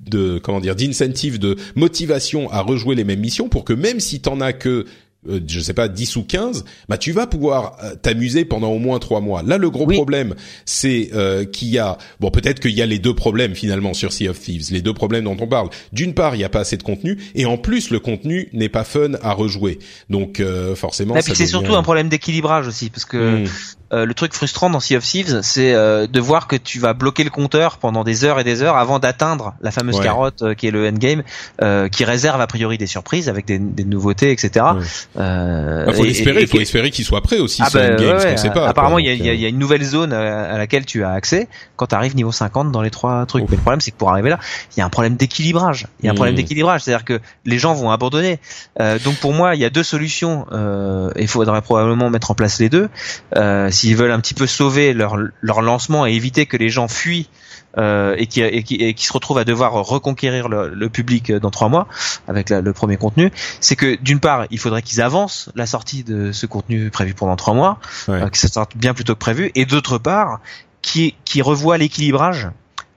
de comment dire d'incentive de motivation à rejouer les mêmes missions pour que même si t'en as que euh, je sais pas 10 ou 15 bah tu vas pouvoir euh, t'amuser pendant au moins trois mois là le gros Oui. problème c'est euh, qu'il y a bon peut-être qu'il y a les deux problèmes finalement sur Sea of Thieves les deux problèmes dont on parle d'une part il y a pas assez de contenu et en plus le contenu n'est pas fun à rejouer donc euh, forcément Et puis c'est devient- surtout un problème d'équilibrage aussi parce que Hmm. Euh, le truc frustrant dans Sea of Thieves, c'est euh, de voir que tu vas bloquer le compteur pendant des heures et des heures avant d'atteindre la fameuse Ouais. carotte euh, qui est le endgame, euh, qui réserve a priori des surprises avec des, des nouveautés, etc. Ouais. Euh, Bah, faut et- espérer et- il faut et- espérer qu'il soit prêt aussi ah ce bah, endgame ouais, parce qu'on ouais, sait pas apparemment, il y, a- y euh, y une nouvelle zone à, à laquelle tu as accès quand tu arrives niveau 50 dans les trois trucs. Oh. Mais le problème, c'est que pour arriver là, il y a un problème d'équilibrage. Il y a un problème d'équilibrage, c'est-à-dire que les gens vont abandonner. Euh, donc pour moi, il y a deux solutions. Euh, il faudrait probablement mettre en place les deux euh, s'ils veulent un petit peu sauver leur leur lancement et éviter que les gens fuient. euh, et, qui, et, qui, et qui se retrouvent à devoir reconquérir le, le public dans trois mois avec la- le premier contenu, c'est que d'une part, il faudrait qu'ils avancent la sortie de ce contenu prévu pendant trois mois, Ouais. euh, que ça sorte bien plus tôt que prévu, et d'autre part, qui, qui revoit l'équilibrage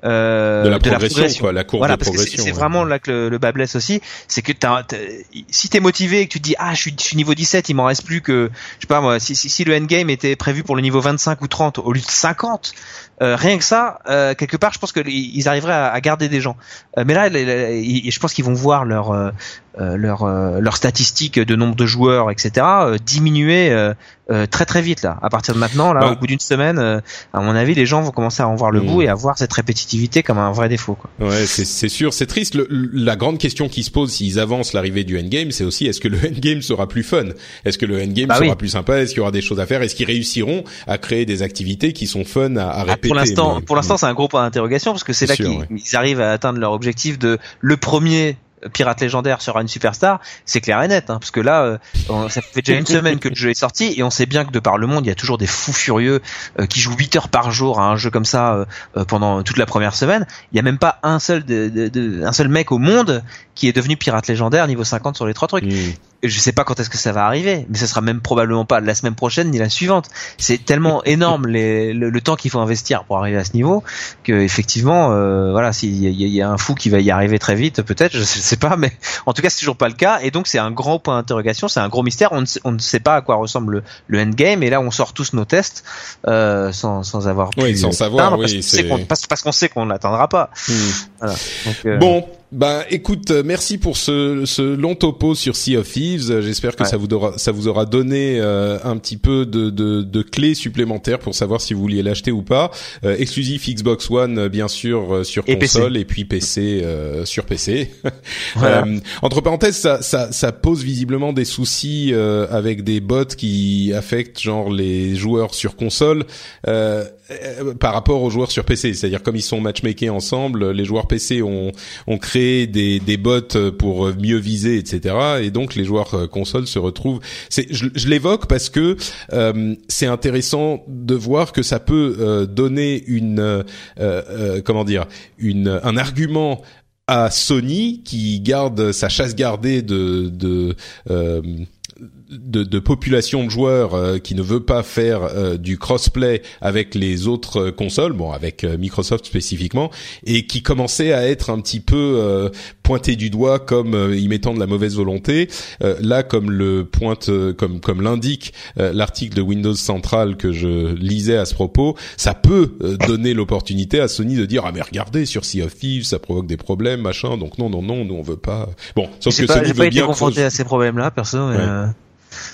euh, de la de la progression, quoi, la courbe Voilà, de parce progression. c'est ouais. vraiment là que le, le bas blesse aussi, c'est que t'as, t'as- si t'es motivé et que tu te dis ah je suis, je suis niveau 17, il m'en reste plus que je sais pas moi, si, si, si le endgame était prévu pour le niveau 25 ou 30 au lieu de 50, euh, rien que ça, euh, quelque part je pense que ils ils arriveraient à, à garder des gens. Euh, mais là, les- les- ils- je pense qu'ils vont voir leur euh, euh, leur euh, leurs statistiques de nombre de joueurs, etc. euh, diminuer euh, euh, très très vite là. À partir de maintenant, là, Bah. au bout d'une semaine, euh, à mon avis, les gens vont commencer à en voir le Mm. bout et à voir cette répétitivité comme un vrai défaut. Quoi. Ouais, c'est c'est sûr, c'est triste. Le- la grande question qui se pose s'ils avancent l'arrivée du endgame, c'est aussi est-ce que le endgame sera plus fun? Est-ce que le endgame Bah sera oui. plus sympa? Est-ce qu'il y aura des choses à faire? Est-ce qu'ils réussiront à créer des activités qui sont fun à, à répéter? Pour l'instant, pour l'instant, c'est un gros point d'interrogation parce que c'est là qu'ils ouais. arrivent à atteindre leur objectif de le premier pirate légendaire sera une superstar, c'est clair et net, hein, parce que là, euh, on- ça fait déjà une semaine que le jeu est sorti et on sait bien que de par le monde, il y a toujours des fous furieux euh, qui jouent 8 heures par jour à un jeu comme ça euh, pendant toute la première semaine. Il y a même pas un seul de, de- de- un seul mec au monde qui est devenu pirate légendaire niveau 50 sur les trois trucs. Mm. Je sais pas quand est-ce que ça va arriver, mais ce sera même probablement pas la semaine prochaine ni la suivante. C'est tellement énorme les, le, le temps qu'il faut investir pour arriver à ce niveau que effectivement, euh, voilà, s'il y, a- il y a un fou qui va y arriver très vite, peut-être, je sais, pas, mais en tout cas c'est toujours pas le cas. Et donc c'est un grand point d'interrogation, c'est un gros mystère. On ne, sait, on ne sait pas à quoi ressemble le, le endgame, et là on sort tous nos tests euh, sans, sans avoir pu Oui, sans savoir, oui, parce qu'on sait qu'on- sait l'atteindra pas. Mm. Voilà. Donc, euh, Bon, bah écoute, euh, merci pour ce, ce long topo sur Sea of Thieves. J'espère que Ouais. ça vous aura ça vous aura donné euh, un petit peu de, de, de clés supplémentaires pour savoir si vous vouliez l'acheter ou pas. Euh, exclusif Xbox One, euh, bien sûr, euh, sur Et PC. console et puis PC euh, sur PC. Voilà. Entre parenthèses, ça, ça, ça pose visiblement des soucis euh, avec des bots qui affectent genre les joueurs sur console par rapport aux joueurs sur PC. C'est-à-dire comme ils sont matchmakés ensemble, les joueurs PC ont, ont créé des, des bots pour mieux viser, etc. Et donc les joueurs euh, console se retrouvent. Je, l'évoque parce que euh, c'est intéressant de voir que ça peut euh, donner une euh, euh, comment dire une un argument à Sony qui garde sa chasse gardée de euh, de, de, population de joueurs euh, qui ne veut pas faire euh, du crossplay avec les autres consoles, bon avec Microsoft spécifiquement, et qui commençait à être un petit peu pointé du doigt comme y mettant de la mauvaise volonté. là, comme le pointe, comme comme l'indique l'article de Windows Central que je lisais à ce propos, ça peut donner l'opportunité à Sony de dire ah mais regardez sur Sea of Thieves ça provoque des problèmes machin, donc non non non nous on veut pas. Bon, sauf que Sony veut bien confronté à ces problèmes-là, perso. Euh,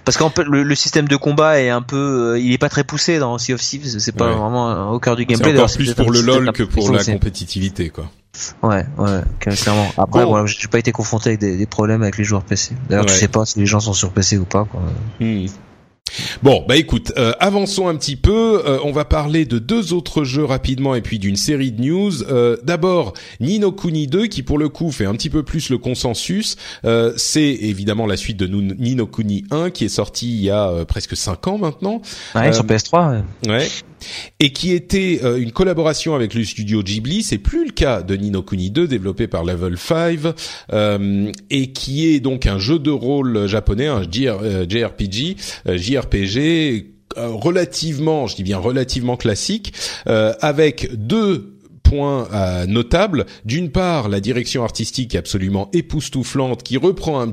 parce qu'en le, le, système de combat est un peu, euh, il est pas très poussé dans Sea of Thieves. C'est pas vraiment au cœur du gameplay. C'est encore plus pour le LoL que pour la compétitivité, quoi. Ouais, ouais, clairement. Après, bon. j'ai pas été confronté avec des, des, problèmes avec les joueurs PC. D'ailleurs, je sais pas si les gens sont sur PC ou pas. Quoi. Hmm. Bon, bah écoute, euh, avançons un petit peu. Euh, on va parler de deux autres jeux rapidement et puis d'une série de news. Euh, d'abord, Nino Kuni 2, qui pour le coup fait un petit peu plus le consensus. c'est évidemment la suite de Nino Kuni 1, qui est sorti il y a presque 5 ans maintenant. Ouais, sur PS3. Ouais. ouais et qui était euh, une collaboration avec le studio Ghibli. C'est plus le cas de Nino Kuni 2, développé par Level 5, euh, et qui est donc un jeu de rôle japonais, un JRPG, euh, JRPG relativement, je dis bien relativement classique, avec deux points notables. D'une part, la direction artistique absolument époustouflante qui reprend un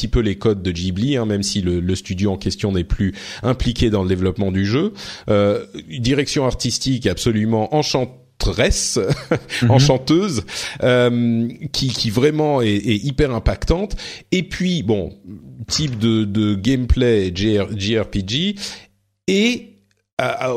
Petit peu les codes de Ghibli, hein, même si le, le, studio en question n'est plus impliqué dans le développement du jeu. Euh, direction artistique absolument enchanteresse, mhm. enchanteuse, euh, qui, qui vraiment est, est, hyper impactante. Et puis bon, type de, de gameplay GR, JRPG et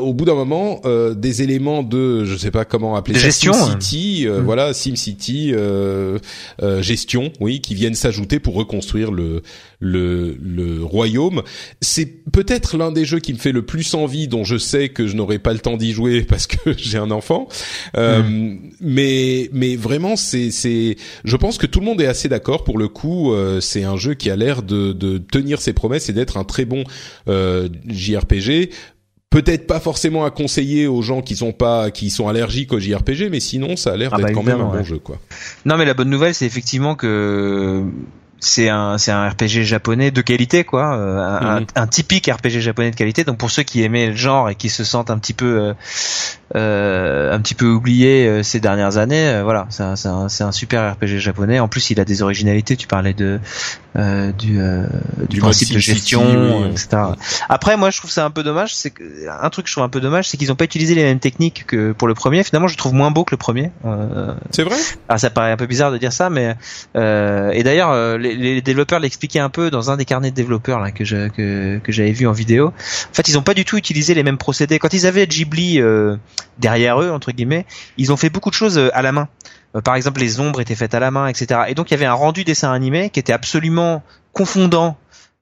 au bout d'un moment euh, des éléments de je sais pas comment appeler ça gestion City euh, mm. voilà SimCity euh, euh, gestion oui qui viennent s'ajouter pour reconstruire le le, le royaume. C'est peut-être l'un des jeux qui me fait le plus envie dont je sais que je n'aurai pas le temps d'y jouer parce que j'ai un enfant. Euh, mm. mais mais vraiment c'est c'est je pense que tout le monde est assez d'accord. Pour le coup euh, c'est un jeu qui a l'air de, de tenir ses promesses et d'être un très bon JRPG peut-être pas forcément à conseiller aux gens qui sont pas qui sont allergiques au JRPG mais sinon ça a l'air ah d'être bah, quand même un bon jeu quoi. Non mais la bonne nouvelle c'est effectivement que c'est un c'est un RPG japonais de qualité quoi, euh, un, mhm. un, typique RPG japonais de qualité. Donc pour ceux qui aimaient le genre et qui se sentent un petit peu euh un petit peu oubliés euh, ces dernières années, voilà, c'est un, un, un, super RPG japonais. En plus, il a des originalités. Tu parlais de du, du, principe de gestion, etc. Après, moi, je trouve ça un peu dommage. C'est un truc que je trouve un peu dommage, c'est qu'ils n'ont pas utilisé les mêmes techniques que pour le premier. Finalement, je trouve moins beau que le premier. c'est vrai? Ah, ça paraît un peu bizarre de dire ça, mais et d'ailleurs les, les développeurs l'expliquaient un peu dans un des carnets de développeurs là que je, que, que j'avais vu en vidéo. En fait, ils ont pas du tout utilisé les mêmes procédés. Quand ils avaient Ghibli euh, derrière eux entre guillemets, ils ont fait beaucoup de choses euh, à la main. Euh, par exemple, les ombres étaient faites à la main, etc. Et donc il y avait un rendu dessin animé qui était absolument confondant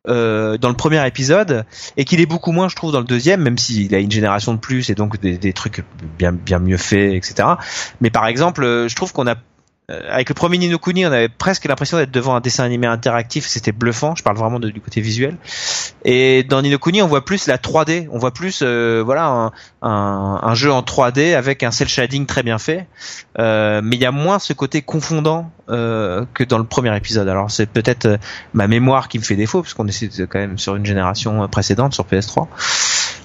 euh, dans le premier épisode et qu'il est beaucoup moins je trouve dans le deuxième même s'il a une génération de plus et donc des, trucs bien mieux faits etc mais par exemple je trouve qu'on a euh, avec le premier Nino Kuni, on avait presque l'impression d'être devant un dessin animé interactif. C'était bluffant. Je parle vraiment du côté visuel. Et dans Nino Kuni, on voit plus la 3D. On voit plus, euh, voilà, un, un, jeu en 3D avec un cel shading très bien fait. Euh, mais il y a moins ce côté confondant euh, que dans le premier épisode. Alors c'est peut-être euh, ma mémoire qui me fait défaut, parce qu'on est quand même sur une génération précédente sur PS3.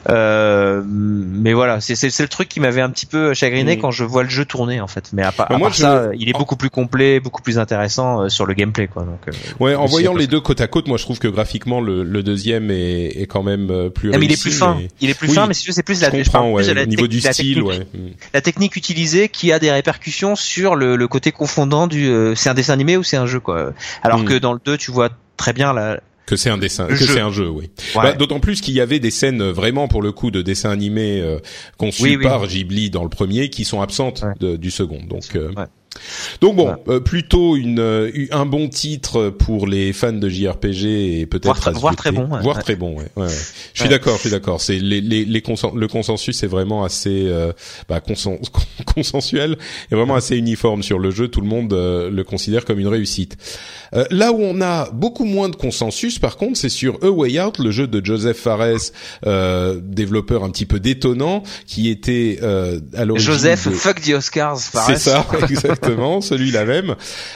Euh, mais voilà, c'est le truc qui m'avait un petit peu chagriné quand je vois le jeu tourner en fait. Mais à, part, moi, ça, il est beaucoup plus complet, beaucoup plus intéressant euh, sur le gameplay quoi. Donc, euh, ouais, en voyant les deux côte à côte, moi je trouve que graphiquement le, le deuxième est, est, quand même plus. Ah, mais il est plus fin. Il est plus fin, mais c'est plus la, je niveau du style, technique, la technique utilisée qui a des répercussions sur le, le côté confondant du. c'est un dessin animé ou c'est un jeu quoi. Alors mm. que dans le 2 tu vois très bien la, que c'est un dessin, que c'est un jeu, oui. Bah, d'autant plus qu'il y avait des scènes euh, vraiment pour le coup de dessins animés euh, conçus par Ghibli dans le premier qui sont absentes du second. Donc, euh, Donc bon, euh, plutôt une euh, un bon titre pour les fans de JRPG et peut-être voire, très bon, voire très bon. Ouais, ouais, Je suis d'accord, je suis d'accord. C'est les les, les le consensus est vraiment assez euh, bah, consensuel et vraiment assez uniforme sur le jeu. Tout le monde le considère comme une réussite. là où on a beaucoup moins de consensus, par contre, c'est sur A Way Out, le jeu de Joseph Fares, développeur un petit peu détonnant, qui était à l'origine. Joseph, fuck the Oscars, Fares. C'est ça, exactement celui-là même,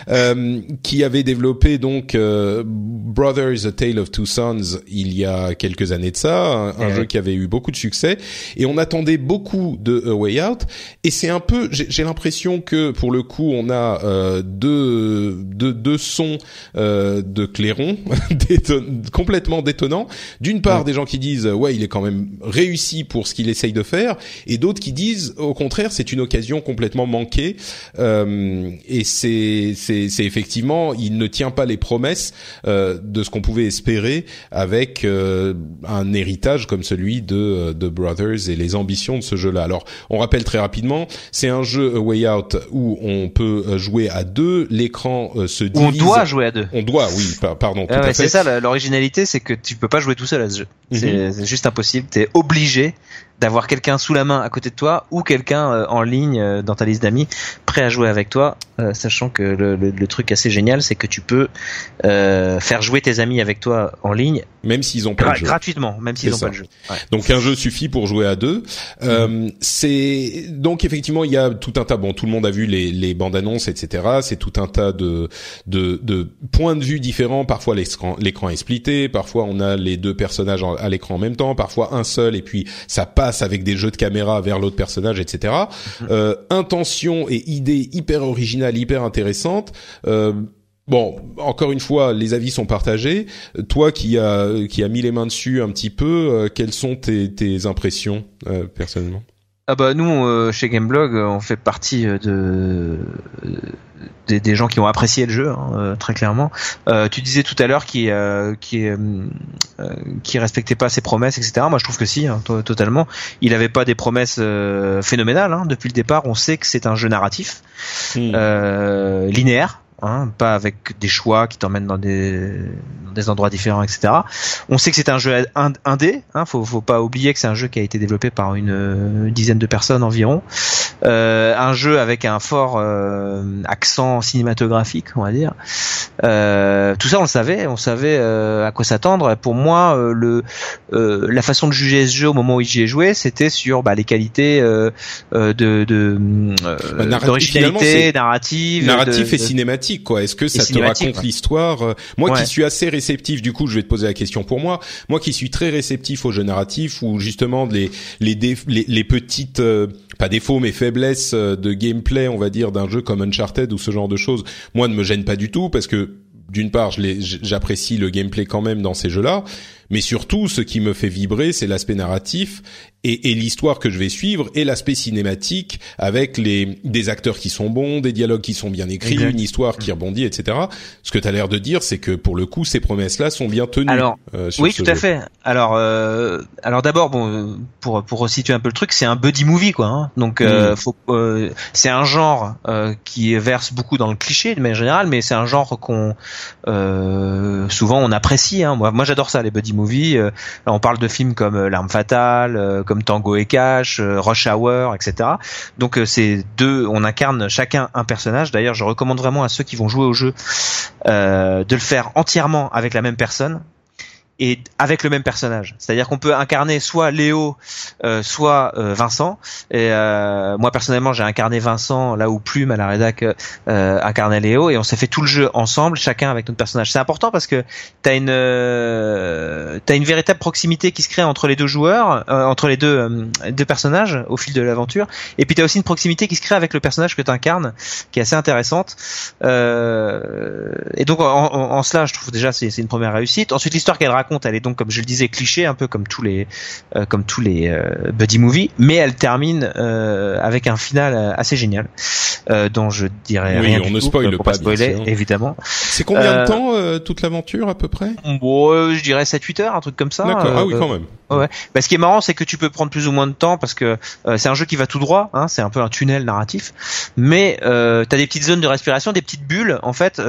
euh, qui avait développé donc euh, Brothers: A Tale of Two Sons il y a quelques années de ça, un, jeu qui avait eu beaucoup de succès, et on attendait beaucoup de A Way Out. Et c'est un peu, j'ai l'impression que pour le coup, on a euh, deux, deux, deux sons euh, de clairon complètement détonnants. D'une part, des gens qui disent ouais, il est quand même réussi pour ce qu'il essaye de faire, et d'autres qui disent au contraire, c'est une occasion complètement manquée. Euh, euh, et c'est c'est effectivement, il ne tient pas les promesses euh, de ce qu'on pouvait espérer avec euh, un héritage comme celui de de Brothers et les ambitions de ce jeu-là. Alors, on rappelle très rapidement, c'est un jeu Way Out où on peut jouer à deux, l'écran se divise. On doit jouer à deux. On doit, oui, pardon. Ah c'est ça l'originalité, c'est que tu peux pas jouer tout seul à ce jeu. Mhm. C'est juste impossible. T'es obligé d'avoir quelqu'un sous la main à côté de toi ou quelqu'un euh, en ligne euh, dans ta liste d'amis prêt à jouer avec toi, euh, sachant que le, le, truc assez génial, c'est que tu peux faire jouer tes amis avec toi en ligne, même s'ils ont pas de jeu. gratuitement, même s'ils ont pas de jeu. Donc un jeu suffit pour jouer à deux. Mm-hmm. c'est donc effectivement il y a tout un tas. Bon, tout le monde a vu les, les bandes annonces, etc. C'est tout un tas de, de de points de vue différents. Parfois l'écran l'écran est splitté, parfois on a les deux personnages à l'écran en même temps, parfois un seul et puis ça passe avec des jeux de caméra vers l'autre personnage, etc. Mhm. Euh, intention et idée hyper originale, hyper intéressante. Euh, bon, encore une fois, les avis sont partagés. Toi qui a qui a mis les mains dessus un petit peu, euh, quelles sont tes, tes impressions personnellement? Ah bah nous chez Gameblog on fait partie de des, gens qui ont apprécié le jeu, hein, euh, très clairement. Euh, tu disais tout à l'heure qui euh, qui qui respectait pas ses promesses, etc. Moi, je trouve que si, hein, totalement. Il avait pas des promesses phénoménales hein. depuis le départ. On sait que c'est un jeu narratif, hmm. linéaire. Hein, pas avec des choix qui t'emmènent dans des, dans des endroits différents, etc. On sait que c'est un jeu indé, hein, faut, faut pas oublier que c'est un jeu qui a été développé par une, dizaine de personnes environ. Euh, un jeu avec un fort euh, accent cinématographique, on va dire. Euh, tout ça, on le savait, on savait euh, à quoi s'attendre. Pour moi, euh, le la façon de juger ce jeu au moment où j'y ai joué, c'était sur bah, les qualités de, de bah, d'originalité narrative, narratif et cinématique quoi. Est-ce que ça te raconte l'histoire euh, Moi qui suis assez réceptif, du coup, je vais te poser la question pour moi. Moi qui suis très réceptif au jeu narratif ou justement les les les, petites euh, pas défauts mais faiblesses euh, de gameplay, on va dire, d'un jeu comme Uncharted ou ce genre de choses, moi ne me gêne pas du tout parce que d'une part, j'apprécie le gameplay quand même dans ces jeux-là, mais surtout, ce qui me fait vibrer, c'est l'aspect narratif et, et l'histoire que je vais suivre et l'aspect cinématique avec les des acteurs qui sont bons, des dialogues qui sont bien écrits, une histoire qui rebondit, etc. Ce que tu as l'air de dire, c'est que pour le coup, ces promesses-là sont bien tenues. Alors, euh, oui, tout à fait. Alors, euh, alors d'abord, bon, pour pour resituer un peu le truc, c'est un buddy movie, quoi. Hein. Donc, euh, mm. euh, c'est un genre euh, qui verse beaucoup dans le cliché de manière générale, mais c'est un genre qu'on souvent on apprécie. Hein. Moi, moi, j'adore ça, les buddy movies. on parle de films comme L'arme fatale comme Tango et Cash, euh, Rush Hour, etc. Donc euh, c'est deux, on incarne chacun un personnage. D'ailleurs, je recommande vraiment à ceux qui vont jouer au jeu euh, de le faire entièrement avec la même personne et avec le même personnage. C'est-à-dire qu'on peut incarner soit Léo, euh, soit euh, Vincent. Et euh, moi personnellement, j'ai incarné Vincent là où Plume à la rédac euh, incarnait Léo, et on s'est fait tout le jeu ensemble, chacun avec notre personnage. C'est important parce que t'as une euh, t'as une véritable proximité qui se crée entre les deux joueurs, euh, entre les deux deux personnages au fil de l'aventure. Et puis t'as aussi une proximité qui se crée avec le personnage que tu incarnes, qui est assez intéressante. et donc en, en, cela, je trouve déjà c'est une première réussite. Ensuite, l'histoire qu'elle raconte elle est donc, comme je le disais, cliché, un peu comme tous les, euh, comme tous les euh, buddy movies, mais elle termine euh, avec un final assez génial, dont je dirais oui, rien on du ne tout, spoil pour pas, pas spoiler, évidemment. C'est combien de temps toute l'aventure à peu près? Bon, je dirais 7-8 heures, un truc comme ça. D'accord. ah oui, quand même. Ouais. Bah, ce qui est marrant, c'est que tu peux prendre plus ou moins de temps parce que c'est un jeu qui va tout droit. Hein, c'est un peu un tunnel narratif, mais euh, t'as des petites zones de respiration, des petites bulles en fait,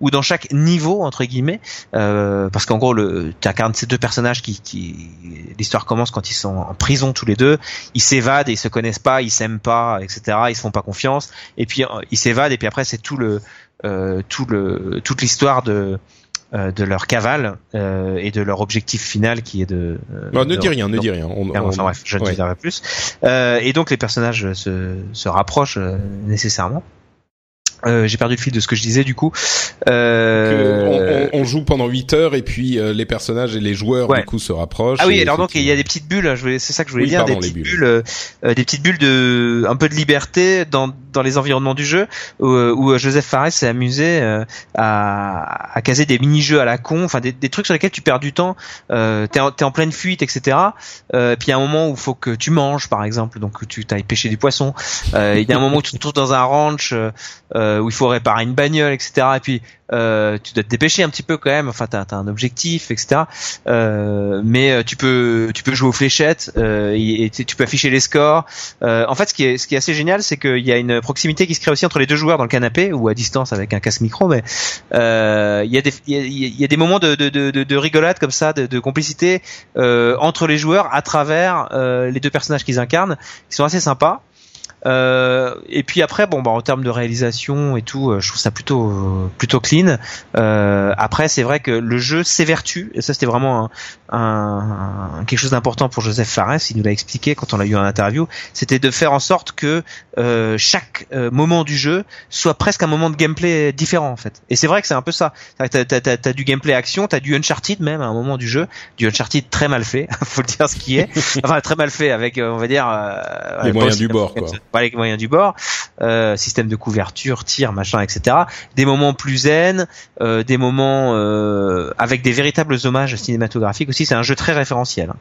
où dans chaque niveau entre guillemets, parce qu'en gros, le, t'incarnes ces deux personnages qui, qui l'histoire commence quand ils sont en prison tous les deux, ils s'évadent et ils se connaissent pas, ils s'aiment pas, etc. Ils se font pas confiance, et puis ils s'évadent et puis après c'est tout le tout le toute l'histoire de euh, de leur cavale euh, et de leur objectif final qui est de. Euh, bah, ne dis rien, ne dis rien. On, enfin bref, je ne ouais. dirai plus. et donc les personnages se, se rapprochent nécessairement. Euh, j'ai perdu le fil de ce que je disais du coup. Euh... On, on, joue pendant 8 heures et puis euh, les personnages et les joueurs ouais. du coup se rapprochent. Ah oui, alors donc il y a des petites bulles. C'est ça que je voulais oui, dire, pardon, des petites bulles, bulles, euh, des petites bulles de un peu de liberté dans dans les environnements du jeu où, où Joseph Fares s'est amusé à, à caser des mini-jeux à la con, enfin des, des, trucs sur lesquels tu perds du temps. Euh, T'es en, es en pleine fuite, etc. Euh, puis il y a un moment où il faut que tu manges, par exemple, donc tu t'ailles pêcher du poisson. Il y a un moment où tu te trouves dans un ranch. Euh, où il faut réparer une bagnole, etc. Et puis euh, tu dois te dépêcher un petit peu quand même. Enfin, t'as as un objectif, etc. Euh, mais tu peux tu peux jouer aux fléchettes euh, et, et, tu peux afficher les scores. Euh, en fait, ce qui est ce qui est assez génial, c'est qu'il y a une proximité qui se crée aussi entre les deux joueurs dans le canapé ou à distance avec un casque micro. Mais euh, il y a des y a des moments de, de, de, de rigolade comme ça, de, de complicité entre les joueurs à travers les deux personnages qu'ils incarnent, qui sont assez sympas. Euh, et puis après, bon, bah, en termes de réalisation et tout, euh, je trouve ça plutôt euh, plutôt clean. Euh, après, c'est vrai que le jeu s'évertue, et ça c'était vraiment un, un, quelque chose d'important pour Joseph Fares. Il nous l'a expliqué quand on l'a eu en interview. C'était de faire en sorte que euh, chaque moment du jeu soit presque un moment de gameplay différent en fait. Et c'est vrai que c'est un peu ça. T'as as, du gameplay action, t'as du Uncharted même à un moment du jeu, du Uncharted très mal fait, faut le dire ce qui est. Enfin très mal fait avec, on va dire, les moyens du bord quoi pas les moyens du bord, euh, système de couverture, tir, machin, etc. Des moments plus zen, euh, des moments euh, avec des véritables hommages cinématographiques aussi. C'est un jeu très référentiel.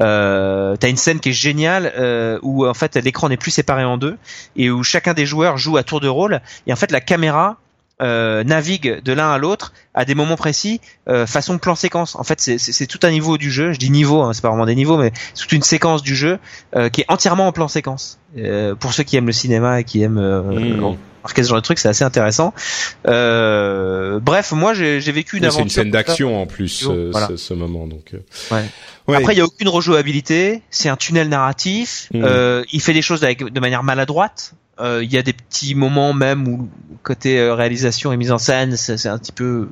Euh, T'as une scène qui est géniale euh, où en fait l'écran n'est plus séparé en deux et où chacun des joueurs joue à tour de rôle et en fait la caméra euh, navigue de l'un à l'autre à des moments précis, euh, façon plan séquence. En fait, c'est tout un niveau du jeu. Je dis niveau, hein, c'est pas vraiment des niveaux, mais c'est toute une séquence du jeu euh, qui est entièrement en plan séquence. Euh, pour ceux qui aiment le cinéma et qui aiment mmh. ce genre de truc, c'est assez intéressant. bref, moi j'ai vécu une oui, aventure. C'est une scène d'action en plus, voilà. ce, ce, moment. Donc. Ouais. Ouais. Après, il y a aucune rejouabilité. C'est un tunnel narratif. Mmh. il fait des choses avec, de manière maladroite. Il euh, y a des petits moments même où côté euh, réalisation et mise en scène, c'est un petit peu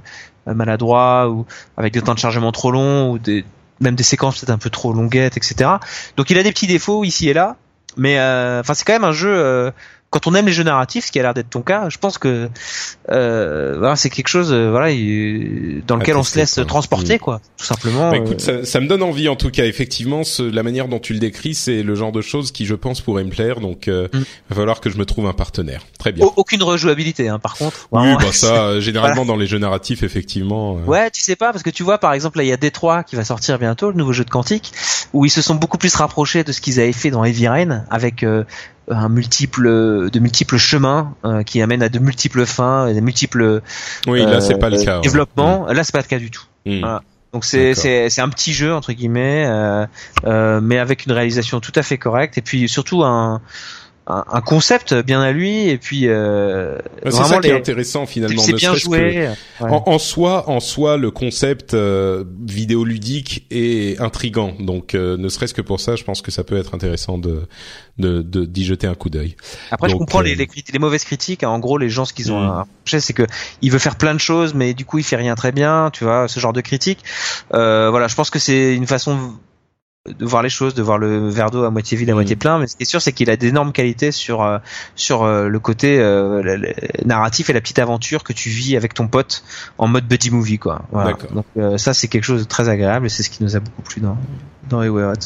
euh, maladroit ou avec des temps de chargement trop longs ou des même des séquences peut-être un peu trop longuettes, etc. Donc il a des petits défauts ici et là, mais enfin c'est quand même un jeu quand on aime les jeux narratifs, ce qui a l'air d'être ton cas, je pense que euh, voilà, c'est quelque chose, euh, voilà, dans lequel on se laisse quoi. transporter, mmh. quoi, tout simplement. Bah, écoute, ça, ça, me donne envie, en tout cas, effectivement, ce, la manière dont tu le décris, c'est le genre de choses qui, je pense, pourrait me plaire. Donc, euh, mmh. il va falloir que je me trouve un partenaire. Très bien. aucune rejouabilité, hein, par contre. Oui, bah ça, généralement dans les jeux narratifs, effectivement. Euh... Ouais, tu sais pas, parce que tu vois, par exemple, là, il y a Détroit qui va sortir bientôt, le nouveau jeu de Quantique, où ils se sont beaucoup plus rapprochés de ce qu'ils avaient fait dans Heavy Rain, avec un multiple de multiples chemins euh, qui amènent à de multiples fins et de multiples oui là c'est pas le cas développements ouais. là c'est pas le cas du tout mmh. voilà. donc c'est c'est c'est un petit jeu entre guillemets euh, euh, mais avec une réalisation tout à fait correcte et puis surtout un un, concept bien à lui et puis euh, c'est ça qui est intéressant finalement c'est bien joué que, ouais. en, en, soi en soi le concept euh, vidéoludique est intrigant donc euh, ne serait-ce que pour ça je pense que ça peut être intéressant de de d'y jeter un coup d'œil après donc, je comprends les, les, les, mauvaises critiques hein. en gros les gens ce qu'ils ont Mm. c'est que il veut faire plein de choses mais du coup il fait rien très bien tu vois ce genre de critique euh, voilà je pense que c'est une façon de voir les choses, de voir le verre d'eau à moitié vide, à Mmh. moitié plein. Mais ce qui est sûr, c'est qu'il a d'énormes qualités sur euh, sur euh, le côté euh, le, le narratif et la petite aventure que tu vis avec ton pote en mode buddy movie, quoi. Voilà. Donc euh, ça, c'est quelque chose de très agréable et c'est ce qui nous a beaucoup plu dans dans Wayward.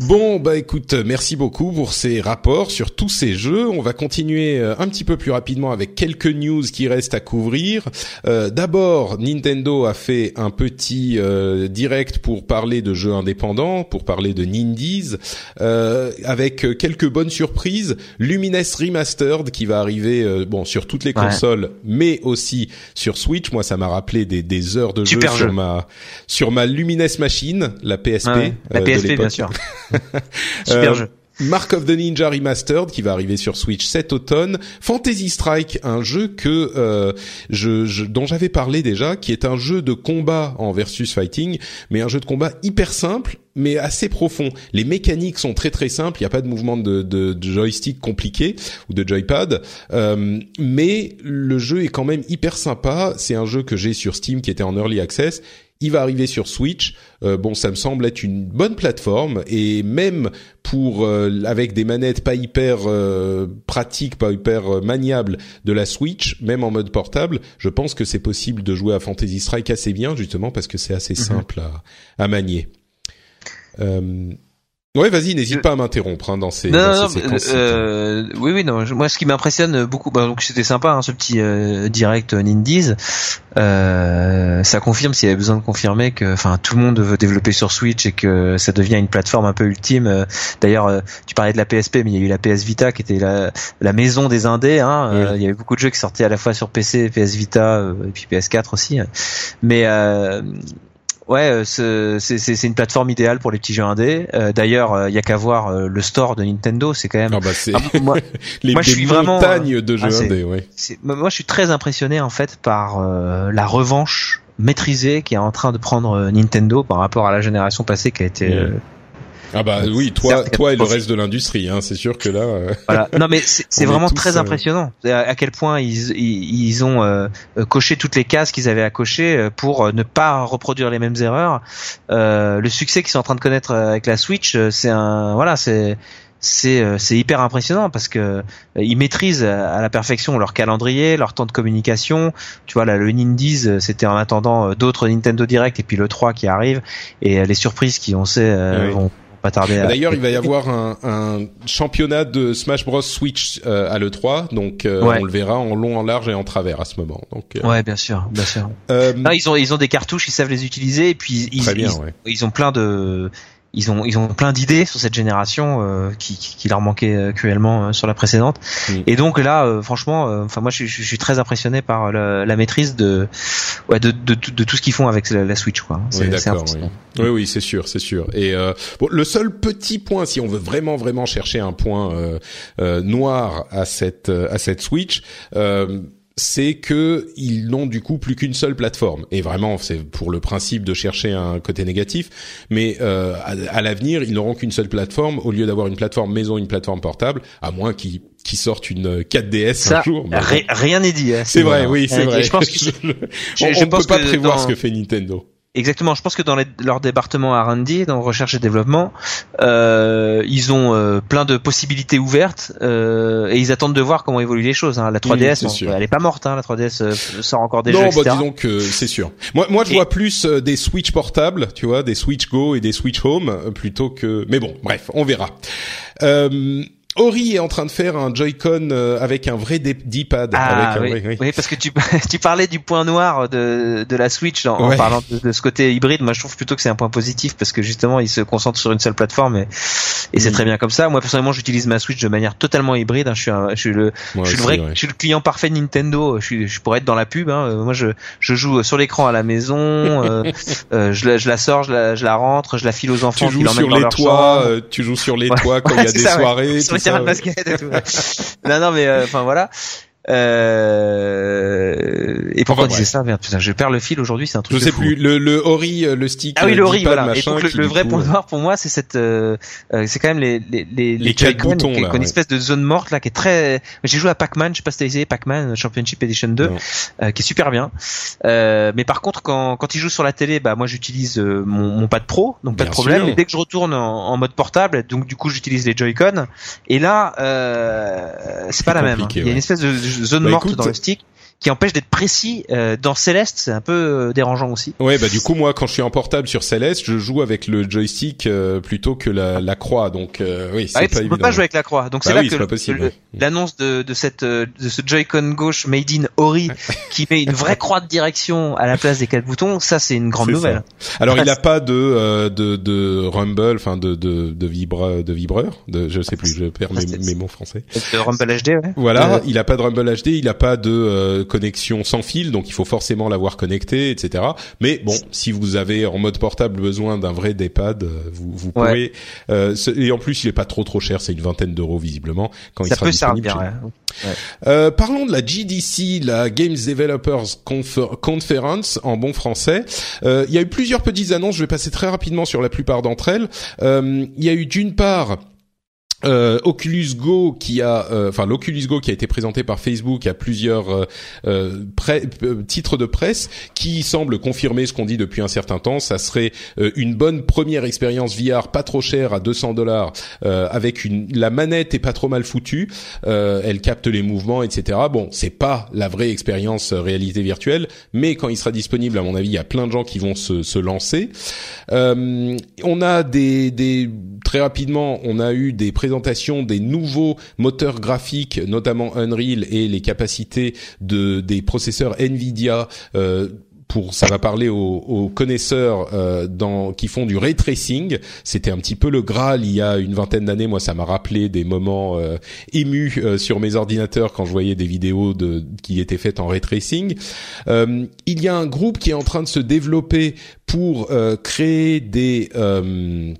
Bon, bah écoute, merci beaucoup pour ces rapports sur tous ces jeux. On va continuer euh, un petit peu plus rapidement avec quelques news qui restent à couvrir. Euh, D'abord, Nintendo a fait un petit euh, direct pour parler de jeux indépendants, pour parler de Nindies, euh, avec quelques bonnes surprises. Lumines Remastered qui va arriver, bon, sur toutes les consoles, mais aussi sur Switch. Moi, ça m'a rappelé des, des, heures de jeu sur ma sur ma Lumines machine, la PSP. la PSP, bien sûr. Super euh, jeu. Mark of the Ninja Remastered qui va arriver sur Switch cet automne, Fantasy Strike, un jeu que euh, je, je, dont j'avais parlé déjà, qui est un jeu de combat en versus fighting, mais un jeu de combat hyper simple mais assez profond. Les mécaniques sont très très simples, il n'y a pas de mouvement de, de, de, joystick compliqué ou de joypad, euh, mais le jeu est quand même hyper sympa. C'est un jeu que j'ai sur Steam qui était en early access il va arriver sur Switch. Euh, bon, ça me semble être une bonne plateforme et même pour euh, avec des manettes pas hyper euh, pratiques, pas hyper maniables de la Switch, même en mode portable, je pense que c'est possible de jouer à Fantasy Strike assez bien justement parce que c'est assez mhm. simple à, à manier. Ouais, vas-y, n'hésite pas à m'interrompre hein, dans ces, dans ces séquences. Euh, oui, oui, non. Moi, ce qui m'impressionne beaucoup, bah, donc c'était sympa, hein, ce petit euh, direct Nindies. Euh, ça confirme, s'il y avait besoin de confirmer que, enfin, tout le monde veut développer sur Switch et que ça devient une plateforme un peu ultime. Euh, d'ailleurs, euh, tu parlais de la PSP, mais il y a eu la PS Vita qui était la, la maison des indés. Hein. il y avait beaucoup de jeux qui sortaient à la fois sur PC, PS Vita et puis PS4 aussi. Mais Ouais, euh, c'est une plateforme idéale pour les petits jeux indés. Euh, D'ailleurs, il euh, y a qu'à voir euh, le store de Nintendo, c'est quand même. Ah bah ah, moi, les, je suis vraiment de jeux ah, indés, ouais. Moi, je suis très impressionné en fait par la revanche maîtrisée qui est en train de prendre Nintendo par rapport à la génération passée qui a été ah bah oui, toi, toi et le reste de l'industrie, hein, c'est sûr que là. Euh, voilà. Non mais c'est vraiment très euh, impressionnant à, quel point ils, ils, ont euh, coché toutes les cases qu'ils avaient à cocher pour ne pas reproduire les mêmes erreurs. le succès qu'ils sont en train de connaître avec la Switch, c'est un voilà, c'est c'est c'est hyper impressionnant parce que ils maîtrisent à la perfection leur calendrier, leur temps de communication. Tu vois là le Nindies, c'était en attendant d'autres Nintendo Direct et puis le 3 qui arrive et les surprises qui on sait vont D'ailleurs, il va y avoir un, un, championnat de Smash Bros Switch euh, à le3, donc euh, on le verra en long, en large et en travers à ce moment. Donc euh, ouais, bien sûr, bien sûr. ils ont ils ont des cartouches, ils savent les utiliser et puis ils, ils, ils ont plein de ils ont ils ont plein d'idées sur cette génération euh, qui, qui, leur manquait euh, cruellement euh, sur la précédente. Et donc là, franchement, enfin moi je, je, suis très impressionné par la, la maîtrise de, ouais, de, de, de tout ce qu'ils font avec la, Switch quoi. Oui, d'accord. Oui. oui, oui, c'est sûr, c'est sûr. Et bon, le seul petit point, si on veut vraiment vraiment chercher un point noir à cette à cette Switch c'est que ils n'ont du coup plus qu'une seule plateforme. Et vraiment, c'est pour le principe de chercher un côté négatif. Mais euh, à, l'avenir, ils n'auront qu'une seule plateforme au lieu d'avoir une plateforme maison, une plateforme portable, à moins qu'ils qui sortent une 4DS un jour. rien n'est dit. Hein, c'est vrai, oui, c'est vrai. Je pense que on, ne peut pas prévoir ce que fait Nintendo. Exactement. Je pense que dans leur département R&D, dans recherche et développement, euh, ils ont euh, plein de possibilités ouvertes euh, et ils attendent de voir comment évoluent les choses. Hein. La 3DS, elle est pas morte. Hein. La 3DS euh, sort encore des non, jeux. Non, bah, disons que c'est sûr. Moi, moi, je vois plus euh, des Switch portables, tu vois, des Switch Go et des Switch Home plutôt que. Mais bon, bref, on verra. Euh, Ori est en train de faire un Joy-Con euh, avec un vrai D-pad. Ah, oui, oui. parce que tu, tu parlais du point noir de, de la Switch en, parlant de, ce côté hybride. Moi, je trouve plutôt que c'est un point positif parce que justement, il se concentre sur une seule plateforme et, et c'est mm. très bien comme ça. Moi, personnellement, j'utilise ma Switch de manière totalement hybride. Hein. Je, suis je suis le, je suis le vrai, je suis le client parfait de Nintendo. Je, suis, je pourrais être dans la pub. Hein. Moi, je, je joue sur l'écran à la maison. euh, euh je, la, je la sors, je la, je la rentre, je la file aux enfants. Tu joues sur les toits. Euh, tu joues sur les toits quand il y a des soirées. non, non, mais euh, enfin voilà. Euh... Et pourquoi enfin, disait ça Merde, putain, je perds le fil aujourd'hui, c'est un truc. Je sais plus. Le, le Ori, euh, le stick. Ah oui, le Ori, voilà. Machin, et le, vrai point euh, noir pour moi, c'est cette, euh, c'est quand même les les les, les, les boutons qui, là, une espèce de zone morte là, qui est très. J'ai joué à Pac-Man, je sais pas si t'as essayé Pac-Man Championship Edition 2, qui est super bien. mais par contre, quand quand il joue sur la télé, bah moi j'utilise mon, mon pad pro, donc pas de problème. Mais dès que je retourne en, en, mode portable, donc du coup j'utilise les Joy-Con. Et là, c'est pas la même. Hein. Il y a une espèce de zone bah, morte dans le stick qui empêche d'être précis. dans Céleste, c'est un peu dérangeant aussi. Ouais, bah du coup moi quand je suis en portable sur Céleste, je joue avec le joystick plutôt que la, la croix. Donc oui, c'est ah, pas tu peux pas jouer avec la croix. Donc Bah c'est là oui, que l'annonce de, de cette de ce Joy-Con gauche made in Ori qui met une vraie croix de direction à la place des quatre boutons, ça c'est une grande nouvelle. ça. Alors il a pas de euh, de de rumble, enfin de de de vibra de vibreur, de je sais plus, je perds mes, C'est- mes mots français. De Rumble HD, ouais. Voilà, Euh, il a pas de rumble HD, il a pas de euh, connexion sans fil, donc il faut forcément l'avoir connecté, etc. Mais bon, si vous avez en mode portable besoin d'un vrai D-pad, euh, vous vous Ouais. pourrez. euh, ce- et en plus, il est pas trop trop cher, c'est une vingtaine d'euros visiblement quand ça il sera peut disponible. servir. chez nous. ouais. Euh, parlons de la GDC, la Games Developers Confer- Conference en bon français. Euh, il y a eu plusieurs petites annonces, je vais passer très rapidement sur la plupart d'entre elles. Euh, il y a eu d'une part euh, Oculus Go qui a, euh, enfin l'Oculus Go qui a été présenté par Facebook à plusieurs euh, euh, euh, titres de presse qui semble confirmer ce qu'on dit depuis un certain temps. Ça serait une bonne première expérience VR, pas trop chère à 200 dollars, avec une la manette est pas trop mal foutue, elle capte les mouvements, etc. Bon, c'est pas la vraie expérience réalité virtuelle, mais quand il sera disponible, à mon avis, il y a plein de gens qui vont se, se lancer. On a des, des très rapidement, on a eu des présentations des nouveaux moteurs graphiques, notamment Unreal et les capacités de des processeurs Nvidia. Euh, pour ça va parler aux, aux connaisseurs euh, dans qui font du ray tracing. C'était un petit peu le Graal il y a une vingtaine d'années. Moi, ça m'a rappelé des moments euh, émus euh, sur mes ordinateurs quand je voyais des vidéos de qui étaient faites en ray tracing. Euh, il y a un groupe qui est en train de se développer pour euh, créer des euh,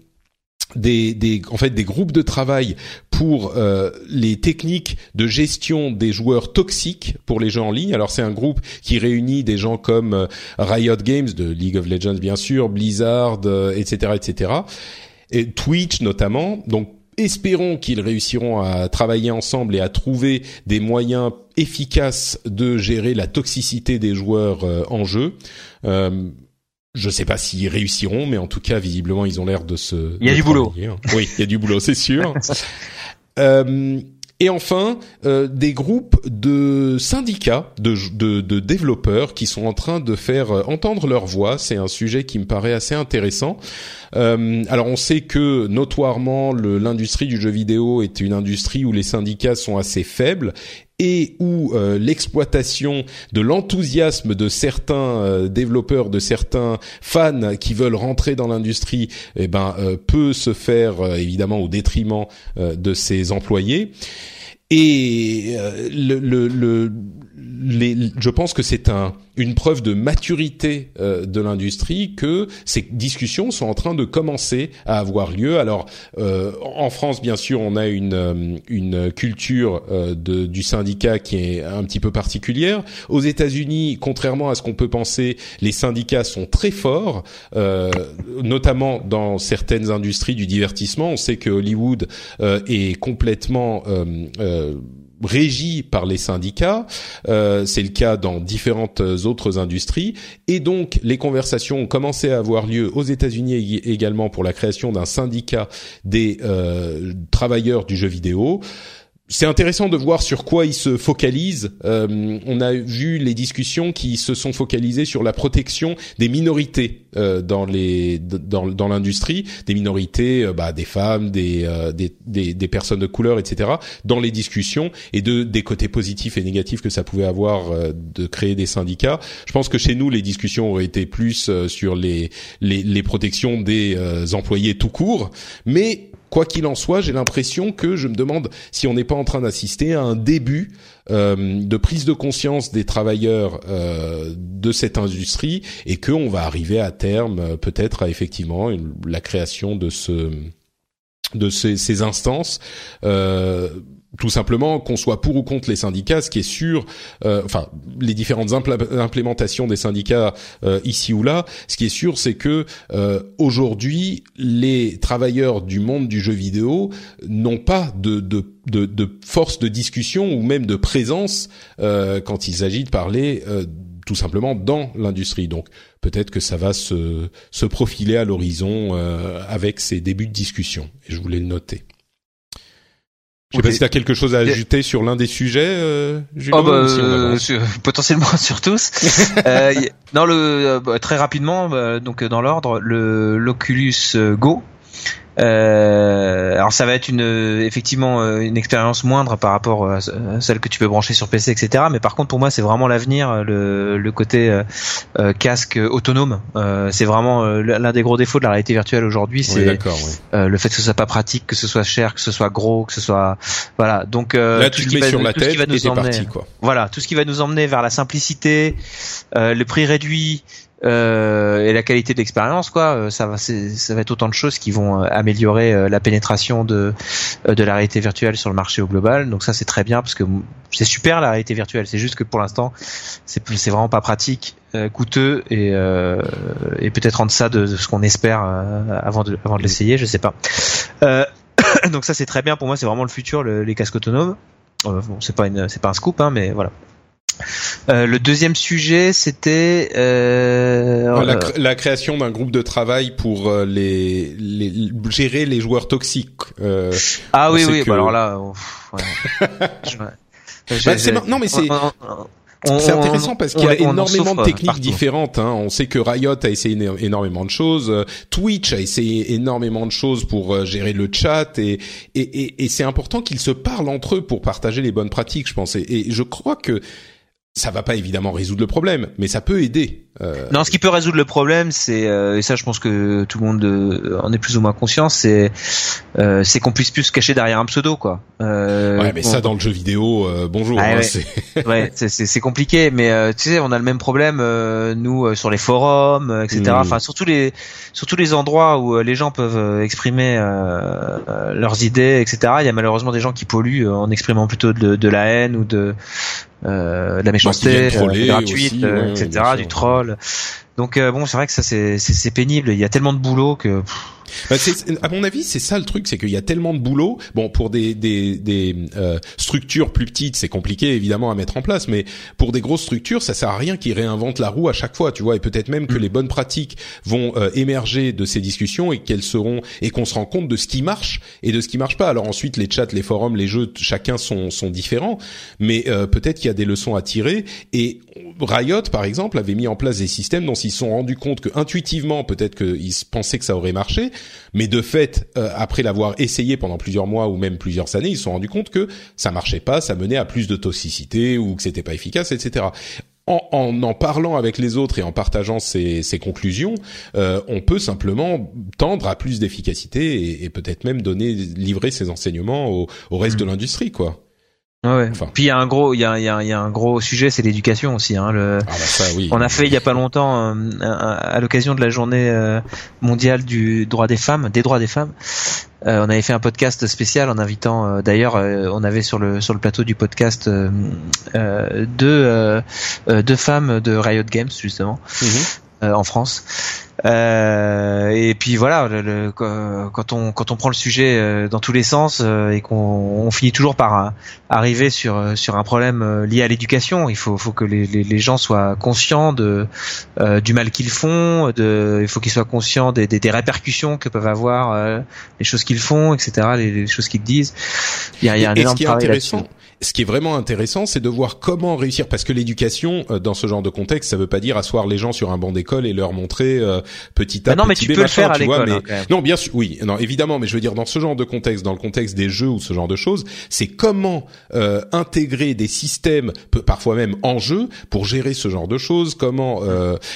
des, des, en fait des groupes de travail pour euh, les techniques de gestion des joueurs toxiques pour les jeux en ligne. Alors c'est un groupe qui réunit des gens comme euh, Riot Games de League of Legends bien sûr, Blizzard, euh, etc., etc. Et Twitch notamment. Donc espérons qu'ils réussiront à travailler ensemble et à trouver des moyens efficaces de gérer la toxicité des joueurs euh, en jeu. Je sais pas s'ils réussiront, mais en tout cas, visiblement, ils ont l'air de se. Il y a du boulot. hein. Oui, il y a du boulot, c'est sûr. Euh, et enfin, euh, des groupes de syndicats de, de, de développeurs qui sont en train de faire euh, entendre leur voix. C'est un sujet qui me paraît assez intéressant. Euh, alors, on sait que notoirement, l'industrie du jeu vidéo est une industrie où les syndicats sont assez faibles et où euh, l'exploitation de l'enthousiasme de certains euh, développeurs, de certains fans qui veulent rentrer dans l'industrie, eh ben euh, peut se faire euh, évidemment au détriment euh, de ses employés. Et euh, le, le, le- je pense que c'est un, une preuve de maturité euh, de l'industrie que ces discussions sont en train de commencer à avoir lieu. Alors, euh, en France, bien sûr, on a une, euh, une culture euh, de, du syndicat qui est un petit peu particulière. Aux États-Unis, contrairement à ce qu'on peut penser, les syndicats sont très forts, euh, notamment dans certaines industries du divertissement. On sait que Hollywood euh, est complètement euh, euh, régi par les syndicats. Euh, c'est le cas dans différentes autres industries. Et donc, les conversations ont commencé à avoir lieu aux États-Unis ég- également pour la création d'un syndicat des euh, travailleurs du jeu vidéo. C'est intéressant de voir sur quoi ils se focalisent. Euh, on a vu les discussions qui se sont focalisées sur la protection des minorités euh, dans les dans, dans l'industrie, des minorités, euh, bah, des femmes, des, euh, des, des des personnes de couleur, etc. Dans les discussions et de des côtés positifs et négatifs que ça pouvait avoir euh, de créer des syndicats. Je pense que chez nous les discussions auraient été plus sur les les, les protections des employés tout court, mais Quoi qu'il en soit, j'ai l'impression que je me demande si on n'est pas en train d'assister à un début euh, de prise de conscience des travailleurs euh, de cette industrie et qu'on va arriver à terme euh, peut-être à effectivement une- la création de ce de ces, ces instances. Euh, tout simplement qu'on soit pour ou contre les syndicats, ce qui est sûr, euh, enfin les différentes impl- implémentations des syndicats euh, ici ou là, ce qui est sûr, c'est que euh, aujourd'hui les travailleurs du monde du jeu vidéo n'ont pas de, force de discussion ou même de présence quand il s'agit de parler tout simplement dans l'industrie. Donc peut-être que ça va se, se profiler à l'horizon avec ces débuts de discussion. Et je voulais le noter. Je sais pas si t'as quelque chose à ajouter sur l'un des sujets, euh, Julien, oh bah, euh, potentiellement sur tous. euh, non, le bah, très rapidement, bah, donc dans l'ordre, le l'Oculus Go euh, alors ça va être une effectivement euh, une expérience moindre par rapport à celle que tu peux brancher sur PC, etc. Mais par contre pour moi c'est vraiment l'avenir, le, le côté euh, casque autonome. c'est vraiment l'un des gros défauts de la réalité virtuelle aujourd'hui, c'est le fait que ce soit pas pratique, que ce soit cher, que ce soit gros, que ce soit voilà. Donc Là, tout ce qui va, sur la tête qui va nous emmener, parti, quoi. voilà, tout ce qui va nous emmener vers la simplicité, le prix réduit, euh, et la qualité de l'expérience quoi euh, ça va ça va être autant de choses qui vont euh, améliorer la pénétration de de la réalité virtuelle sur le marché au global. Donc ça c'est très bien parce que c'est super la réalité virtuelle. C'est juste que pour l'instant c'est c'est vraiment pas pratique coûteux et et peut-être en deçà de, ce qu'on espère avant de avant de l'essayer je sais pas. Donc ça c'est très bien. Pour moi c'est vraiment le futur les casques autonomes. Bon c'est pas une c'est pas un scoop hein, mais voilà euh, le deuxième sujet, c'était euh, la, la, création d'un groupe de travail pour euh, les, les, gérer les joueurs toxiques. Euh, ah oui, oui. Bah alors là, bah, non, mais c'est. C'est intéressant parce qu'il y a énormément de techniques différentes. Hein. On sait que Riot a essayé énormément de choses, Twitch a essayé énormément de choses pour gérer le chat et et, et, et c'est important qu'ils se parlent entre eux pour partager les bonnes pratiques, je pense. et je crois que ça va pas évidemment résoudre le problème, mais ça peut aider. Euh... Non, ce qui peut résoudre le problème, c'est euh, et ça, je pense que tout le monde euh, en est plus ou moins conscient, c'est euh, c'est qu'on puisse plus se cacher derrière un pseudo, quoi. ouais, mais ça dans le jeu vidéo, bonjour. Ah, hein, ouais, c'est compliqué, mais tu sais, on a le même problème nous sur les forums, etc. Hmm. Enfin, surtout les surtout les endroits où les gens peuvent exprimer leurs idées, etc. Il y a malheureusement des gens qui polluent en exprimant plutôt de, de la haine ou de euh, de la méchanceté euh, gratuite, euh, etc., du troll. Donc bon, c'est vrai que ça c'est pénible. Il y a tellement de boulot que. Bah, à mon avis, c'est ça le truc, c'est qu'il y a tellement de boulot. Bon, pour des des, des euh, structures plus petites, c'est compliqué évidemment à mettre en place, mais pour des grosses structures, ça sert à rien qu'ils réinventent la roue à chaque fois, tu vois. Et peut-être même que mm. les bonnes pratiques vont euh, émerger de ces discussions et qu'elles seront et qu'on se rend compte de ce qui marche et de ce qui marche pas. Alors ensuite, les chats, les forums, les jeux, chacun sont sont différents, mais euh, peut-être qu'il y a des leçons à tirer. Et Riot, par exemple, avait mis en place des systèmes dont ils se sont rendus compte que intuitivement, peut-être qu'ils pensaient que ça aurait marché, mais de fait, euh, après l'avoir essayé pendant plusieurs mois ou même plusieurs années, ils se sont rendus compte que ça marchait pas, ça menait à plus de toxicité ou que c'était pas efficace, etc. En, en, en parlant avec les autres et en partageant ces, ces conclusions, euh, on peut simplement tendre à plus d'efficacité et, et peut-être même donner livrer ces enseignements au, au reste de mmh. l'industrie, quoi. Ouais. Puis il y a un gros, il y a, y, a, y a, un gros sujet, c'est l'éducation aussi. Hein, le... ah bah ça, oui. On a fait il y a pas longtemps, euh, à l'occasion de la journée euh, mondiale du droit des femmes, des droits des femmes, euh, on avait fait un podcast spécial en invitant. D'ailleurs, on avait sur le sur le plateau du podcast deux deux femmes de Riot Games justement. Mm-hmm. En France euh, et puis voilà, le, quand on quand on prend le sujet euh, dans tous les sens euh, et qu'on on finit toujours par arriver sur sur un problème lié à l'éducation, il faut faut que les, les, les gens soient conscients de du mal qu'ils font, de il faut qu'ils soient conscients des, des, des, répercussions que peuvent avoir les choses qu'ils font, etc. Les, les choses qu'ils disent. Il y a, il y a un énorme travail là-dessus ce qui est vraiment intéressant, c'est de voir comment réussir, parce que l'éducation, euh, dans ce genre de contexte, ça veut pas dire asseoir les gens sur un banc d'école et leur montrer euh, petit à petit. Non, mais tu peux le faire à l'école. Hein, non, bien sûr, oui, non, évidemment, mais je veux dire dans ce genre de contexte, dans le contexte des jeux ou ce genre de choses, c'est comment euh, intégrer des systèmes, parfois même en jeu, pour gérer ce genre de choses. Comment,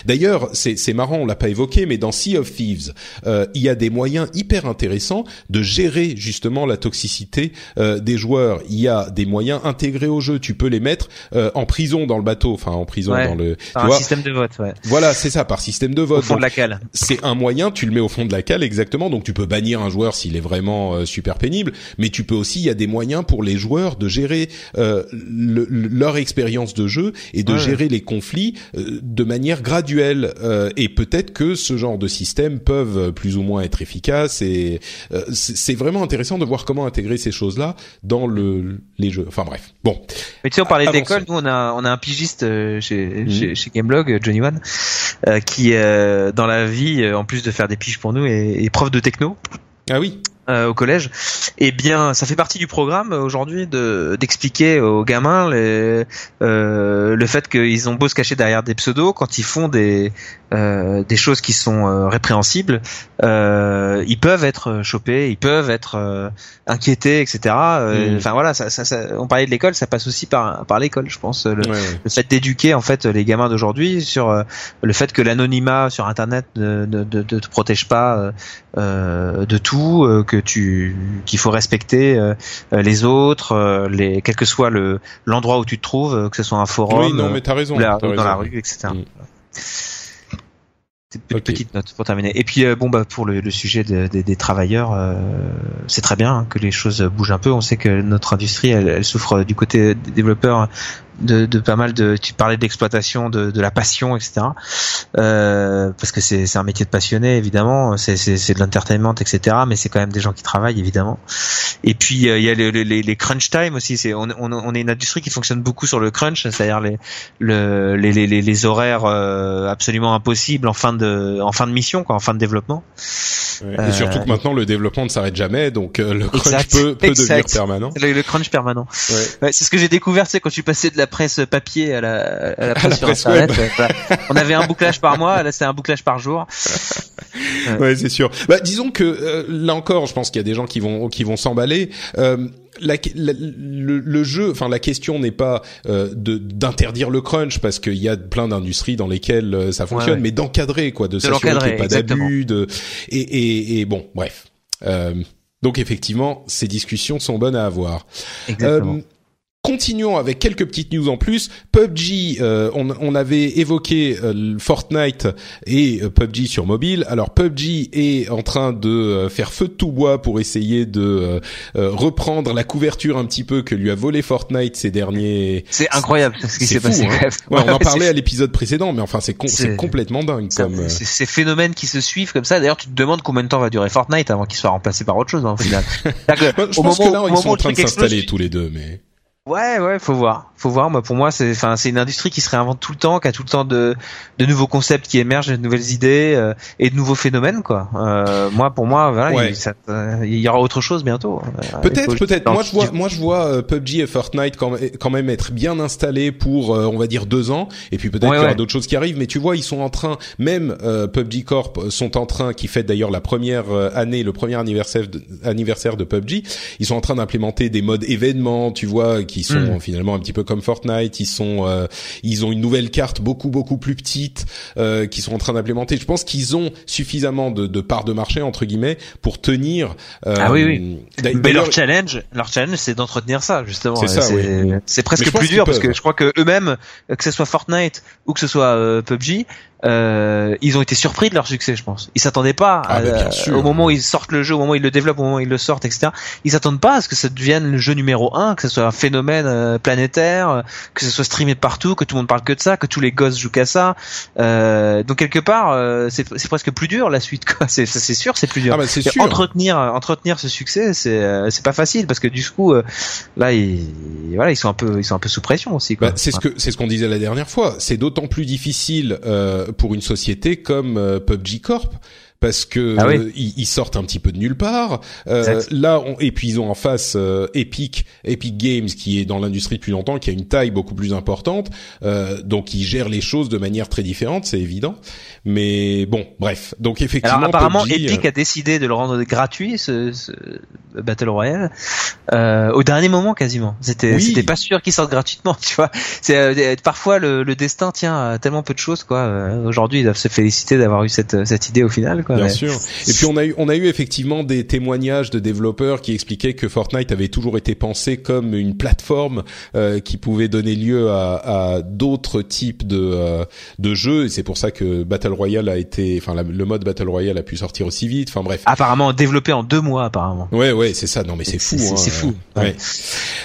d'ailleurs, c'est marrant, on l'a pas évoqué, mais dans Sea of Thieves, il y a des moyens hyper intéressants de gérer justement la toxicité des joueurs. Il y a des moyens intégrés au jeu. Tu peux les mettre euh, en prison dans le bateau, enfin en prison dans le. Par un système de vote, ouais. Voilà, c'est ça, par système de vote. Au fond de la cale. C'est un moyen, tu le mets au fond de la cale exactement. Donc tu peux bannir un joueur s'il est vraiment euh, super pénible, mais tu peux aussi, il y a des moyens pour les joueurs de gérer euh, leur expérience de jeu et de gérer les conflits de manière graduelle. et peut-être que ce genre de système peuvent plus ou moins être efficaces. Et c'est vraiment intéressant de voir comment intégrer ces choses-là dans le les jeux. Enfin bref. Bon. Mais tu sais, on parlait d'école. Nous, on a on a un pigiste euh, chez, mhm. chez, chez Gameblog, euh, Johnny One, euh, qui dans la vie, en plus de faire des piges pour nous, est, est prof de techno. Ah oui. Au collège. Eh bien, ça fait partie du programme aujourd'hui de d'expliquer aux gamins les, le fait qu'ils ont beau se cacher derrière des pseudos quand ils font des des choses qui sont répréhensibles, ils peuvent être chopés, ils peuvent être inquiétés, etc. Mm. Enfin voilà, ça, ça, ça, on parlait de l'école, ça passe aussi par par l'école, je pense. Le, le fait d'éduquer en fait les gamins d'aujourd'hui sur le fait que l'anonymat sur Internet ne, ne, ne, te protège pas euh, euh, de tout, euh, que tu qu'il faut respecter les autres, les quel que soit le l'endroit où tu te trouves, que ce soit un forum, oui, non, mais as raison, dans la rue, etc. Mm. Petite note pour terminer. Et puis bon bah pour le, le sujet de, de, des travailleurs, euh, c'est très bien hein, que les choses bougent un peu. On sait que notre industrie, elle, elle souffre du côté des développeurs de, de pas mal de tu parlais d'exploitation de, de la passion etc euh, parce que c'est c'est un métier de passionné évidemment. C'est c'est c'est de l'entertainment etc mais c'est quand même des gens qui travaillent évidemment. Et puis euh, il y a les, les, les, crunch time aussi. C'est on, on, on est une industrie qui fonctionne beaucoup sur le crunch c'est-à-dire les le, les, les, les horaires euh, absolument impossibles en fin de en fin de mission quoi en fin de développement. Et surtout que maintenant le développement ne s'arrête jamais donc le crunch peut, peut devenir permanent. Le, crunch permanent. Ouais. c'est ce que j'ai découvert c'est quand je suis passé de la presse papier à la, à la presse sur internet. On avait un bouclage par mois, là c'est un bouclage par jour. ouais, c'est sûr. Bah, disons que euh, là encore, je pense qu'il y a des gens qui vont qui vont s'emballer. Euh, la, le, le, jeu, enfin la question n'est pas euh, de d'interdire le crunch parce qu'il y a plein d'industries dans lesquelles euh, ça fonctionne, mais d'encadrer quoi, de, s'assurer qu'il n'y ait pas d'abus, de et, et, et bon, bref. Euh, donc effectivement, ces discussions sont bonnes à avoir. Exactement. Continuons avec quelques petites news en plus. PUBG, euh, on, on, avait évoqué euh, Fortnite et euh, PUBG sur mobile. Alors PUBG est en train de faire feu de tout bois pour essayer de reprendre la couverture un petit peu que lui a volé Fortnite ces derniers. C'est incroyable ce qui s'est passé. Hein. Ouais, on en parlait à l'épisode précédent, mais enfin c'est complètement dingue. Comme ces phénomènes qui se suivent comme ça. D'ailleurs, tu te demandes combien de temps va durer Fortnite avant qu'il soit remplacé par autre chose hein, au final. je pense que là ils sont en train de s'installer tous les deux, mais. Ouais, ouais, faut voir, faut voir. Moi, pour moi, c'est, enfin, c'est une industrie qui se réinvente tout le temps, qui a tout le temps de, de nouveaux concepts qui émergent, de nouvelles idées euh, et de nouveaux phénomènes, quoi. Euh, moi, pour moi, voilà, il, y aura autre chose bientôt. Euh, peut-être, peut-être. Moi, je vois, moi, je vois PUBG et Fortnite quand, même être bien installés pour, on va dire, deux ans. Et puis peut-être qu'il y aura d'autres choses qui arrivent. Mais tu vois, ils sont en train, même PUBG Corp sont en train, qui fête d'ailleurs la première année, le premier anniversaire de, anniversaire de PUBG, ils sont en train d'implémenter des modes événements, tu vois, qui sont hmm. finalement un petit peu comme Fortnite. Ils sont, euh, ils ont une nouvelle carte beaucoup beaucoup plus petite euh, qui sont en train d'implémenter. Je pense qu'ils ont suffisamment de, de parts de marché entre guillemets pour tenir. Euh, ah oui oui. Mais leur challenge, leur challenge, c'est d'entretenir ça justement. C'est ça. C'est presque plus dur parce que je crois que eux-mêmes, que ce soit Fortnite ou que ce soit euh, PUBG, euh, ils ont été surpris de leur succès, je pense. Ils s'attendaient pas ah, au moment où ils sortent le jeu, au moment où ils le développent, au moment où ils le sortent, etc. Ils s'attendent pas à ce que ça devienne le jeu numéro un, que ce soit un phénomène euh, planétaire, que ce soit streamé partout, que tout le monde parle que de ça, que tous les gosses jouent qu'à ça. Euh, donc quelque part, euh, c'est presque plus dur la suite. C'est sûr, c'est plus dur. Ah, bah, sûr. Entretenir, entretenir ce succès, c'est c'est pas facile parce que du coup, là, ils, voilà, ils sont un peu, ils sont un peu sous pression aussi. Bah, c'est ce que c'est ce qu'on disait la dernière fois. C'est d'autant plus difficile. Euh, pour une société comme euh, PUBG Corp parce que ah ils, sortent un petit peu de nulle part. Euh, là, on, et puis ils ont en face euh, Epic, Epic Games qui est dans l'industrie depuis longtemps, qui a une taille beaucoup plus importante, euh, donc ils gèrent les choses de manière très différente, c'est évident. Mais bon, bref. Donc effectivement, Alors, apparemment, Epic a décidé de le rendre gratuit, ce, ce Battle Royale, au dernier moment quasiment. C'était, c'était pas sûr qu'il sorte gratuitement, tu vois. C'est parfois le, le, destin tient tellement peu de choses, quoi. Aujourd'hui, ils doivent se féliciter d'avoir eu cette cette idée au final. Bien sûr. Et puis on a eu on a eu effectivement des témoignages de développeurs qui expliquaient que Fortnite avait toujours été pensé comme une plateforme euh, qui pouvait donner lieu à, à d'autres types de euh, de jeux. Et c'est pour ça que Battle Royale a été, enfin le mode Battle Royale a pu sortir aussi vite. Enfin bref. Apparemment développé en deux mois apparemment. Ouais ouais c'est ça. Non mais c'est fou. C'est hein. fou. Ouais.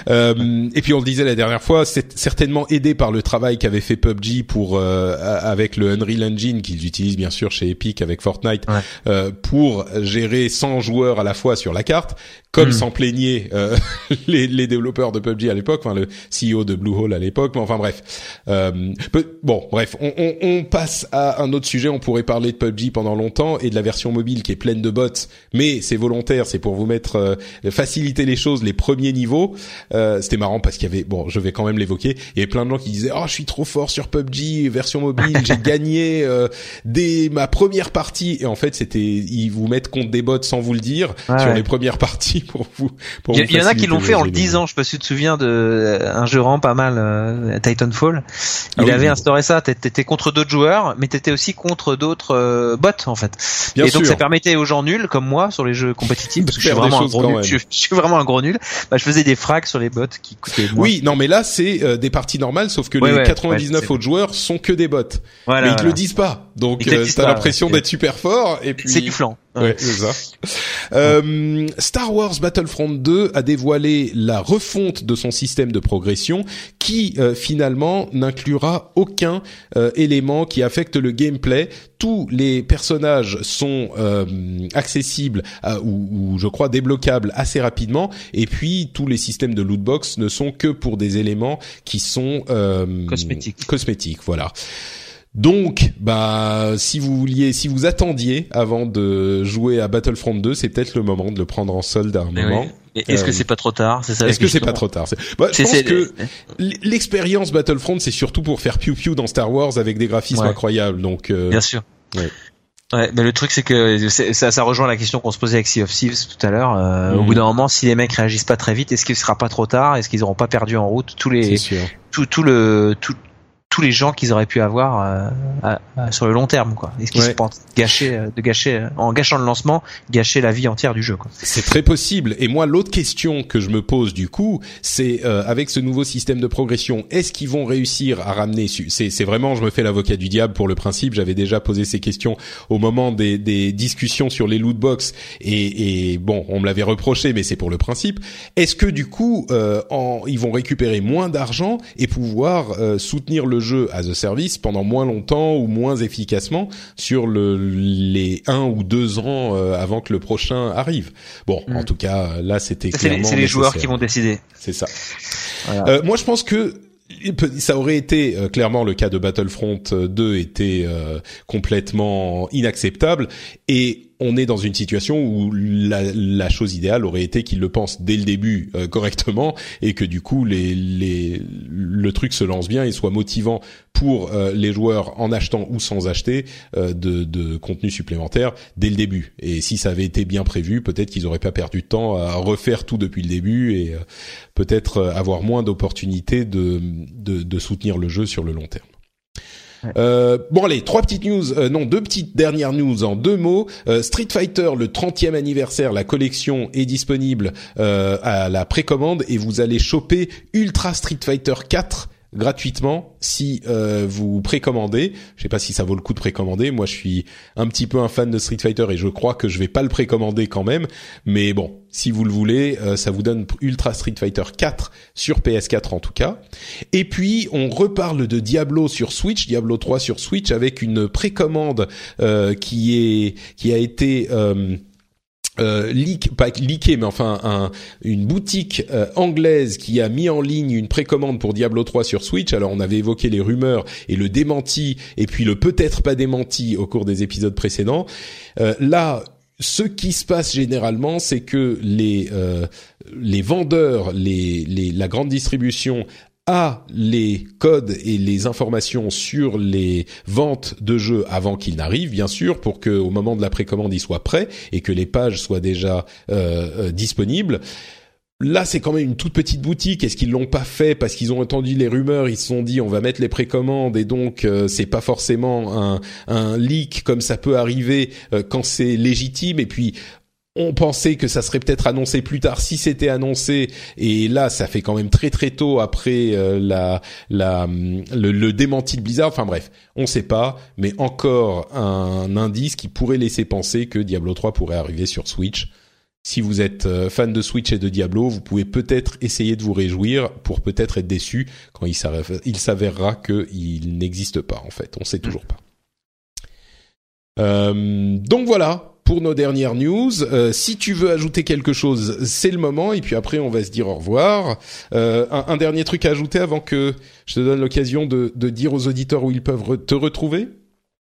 Euh, et puis on le disait la dernière fois, c'est certainement aidé par le travail qu'avait fait PUBG pour euh, avec le Unreal Engine qu'ils utilisent bien sûr chez Epic avec Fortnite. Euh, pour gérer 100 joueurs à la fois sur la carte comme s'en plaignaient euh, les, les, développeurs de PUBG à l'époque, enfin le CEO de Bluehole à l'époque, mais enfin bref. Euh, bon, bref, on, on, on, passe à un autre sujet. On pourrait parler de PUBG pendant longtemps et de la version mobile qui est pleine de bots, mais c'est volontaire, c'est pour vous mettre euh, faciliter les choses, les premiers niveaux. Euh, C'était marrant parce qu'il y avait, bon, je vais quand même l'évoquer, il y avait plein de gens qui disaient, oh, je suis trop fort sur PUBG version mobile, j'ai gagné euh, dès ma première partie, et en fait c'était, ils vous mettent contre des bots sans vous le dire sur les premières parties pour vous. il y, en a qui l'ont fait en le disant. Je sais pas si tu te souviens de euh, un jeu rend pas mal, euh, Titanfall. Il ah avait instauré ça. T'étais contre d'autres joueurs, mais t'étais aussi contre d'autres euh, bots en fait. et donc ça permettait aux gens nuls comme moi sur les jeux compétitifs, parce que je suis vraiment un gros nul. Je, suis vraiment un gros nul. Bah, je faisais des frags sur les bots qui coûtaient. Oui, non, mais là c'est des parties normales, sauf que les 99 autres joueurs sont que des bots. Voilà, mais ils te le disent pas. Donc t'as l'impression d'être super fort et puis. C'est du flanc. Ouais, c'est ça. Euh, Star Wars Battlefront 2 a dévoilé la refonte de son système de progression qui euh, finalement n'inclura aucun euh, élément qui affecte le gameplay. Tous les personnages sont euh, accessibles ou, ou, je crois débloquables assez rapidement et puis tous les systèmes de lootbox ne sont que pour des éléments qui sont cosmétiques. Cosmétiques, voilà. Donc, bah, si vous vouliez, si vous attendiez avant de jouer à Battlefront 2, c'est peut-être le moment de le prendre en solde à un moment. Est-ce que c'est pas trop tard? C'est ça. Est-ce que c'est pas trop tard? Bah, Je pense que l'expérience Battlefront, c'est surtout pour faire piou piou dans Star Wars avec des graphismes incroyables. Donc, euh, bien sûr. Ouais. Ouais, mais le truc c'est que ça, ça rejoint la question qu'on se posait avec Sea of Thieves tout à l'heure. Euh, Au mhm. bout d'un moment, si les mecs réagissent pas très vite, est-ce qu'il sera pas trop tard? Est-ce qu'ils auront pas perdu en route tous les tout tout le tout tous les gens qu'ils auraient pu avoir euh, sur le long terme quoi. Est-ce qu'ils pensent gâcher euh, de gâcher euh, en gâchant le lancement, gâcher la vie entière du jeu quoi. C'est très possible et moi l'autre question que je me pose du coup, c'est avec ce nouveau système de progression, est-ce qu'ils vont réussir à ramener c'est c'est vraiment je me fais l'avocat du diable pour le principe, j'avais déjà posé ces questions au moment des, des discussions sur les loot box et, et bon, on me l'avait reproché mais c'est pour le principe. Est-ce que du coup en, ils vont récupérer moins d'argent et pouvoir soutenir le jeu as a service pendant moins longtemps ou moins efficacement sur le, les un ou deux ans euh, avant que le prochain arrive. Bon, en mm. tout cas, là, c'était clairement. C'est les joueurs qui vont décider. C'est ça. Euh, moi, je pense que ça aurait été euh, clairement le cas de Battlefront 2 était complètement inacceptable et on est dans une situation où la, chose idéale aurait été qu'ils le pensent dès le début euh, correctement et que du coup le truc se lance bien et soit motivant pour euh, les joueurs en achetant ou sans acheter euh, de, de, contenu supplémentaire dès le début. Et si ça avait été bien prévu, peut-être qu'ils auraient pas perdu de temps à refaire tout depuis le début et peut-être avoir moins d'opportunités de soutenir le jeu sur le long terme. Euh, bon allez, trois petites news, euh, non deux petites dernières news en deux mots. Euh, Street Fighter, le 30e anniversaire, la collection est disponible à la précommande et vous allez choper Ultra Street Fighter 4 gratuitement si euh, vous précommandez. Je sais pas si ça vaut le coup de précommander. Moi, je suis un petit peu un fan de Street Fighter et je crois que je vais pas le précommander quand même. Mais bon, si vous le voulez, euh, ça vous donne Ultra Street Fighter 4 sur PS4 en tout cas. Et puis, on reparle de Diablo sur Switch, Diablo 3 sur Switch avec une précommande euh, qui est qui a été euh, leak, pas leaké, mais enfin un, une boutique euh, anglaise qui a mis en ligne une précommande pour Diablo 3 sur Switch. Alors on avait évoqué les rumeurs et le démenti, et puis le peut-être pas démenti au cours des épisodes précédents. Euh, là, ce qui se passe généralement, c'est que les euh, les vendeurs, les, les, la grande distribution a les codes et les informations sur les ventes de jeux avant qu'ils n'arrivent, bien sûr, pour que au moment de la précommande, ils soient prêts et que les pages soient déjà euh, euh, disponibles. Là, c'est quand même une toute petite boutique. Est-ce qu'ils l'ont pas fait parce qu'ils ont entendu les rumeurs? Ils se sont dit on va mettre les précommandes et donc euh, c'est pas forcément un, un, leak comme ça peut arriver quand c'est légitime. Et puis on pensait que ça serait peut-être annoncé plus tard. Si c'était annoncé et là ça fait quand même très très tôt après euh, la, la le, démenti de Blizzard. Enfin bref on sait pas mais encore un indice qui pourrait laisser penser que Diablo 3 pourrait arriver sur Switch. Si vous êtes euh, fan de Switch et de Diablo vous pouvez peut-être essayer de vous réjouir pour peut-être être déçu quand il s'avérera qu'il n'existe pas en fait. On sait toujours pas. Euh, donc voilà pour nos dernières news. si tu veux ajouter quelque chose, c'est le moment. Et puis après, on va se dire au revoir. Un, un, dernier truc à ajouter avant que je te donne l'occasion de dire aux auditeurs où ils peuvent te retrouver?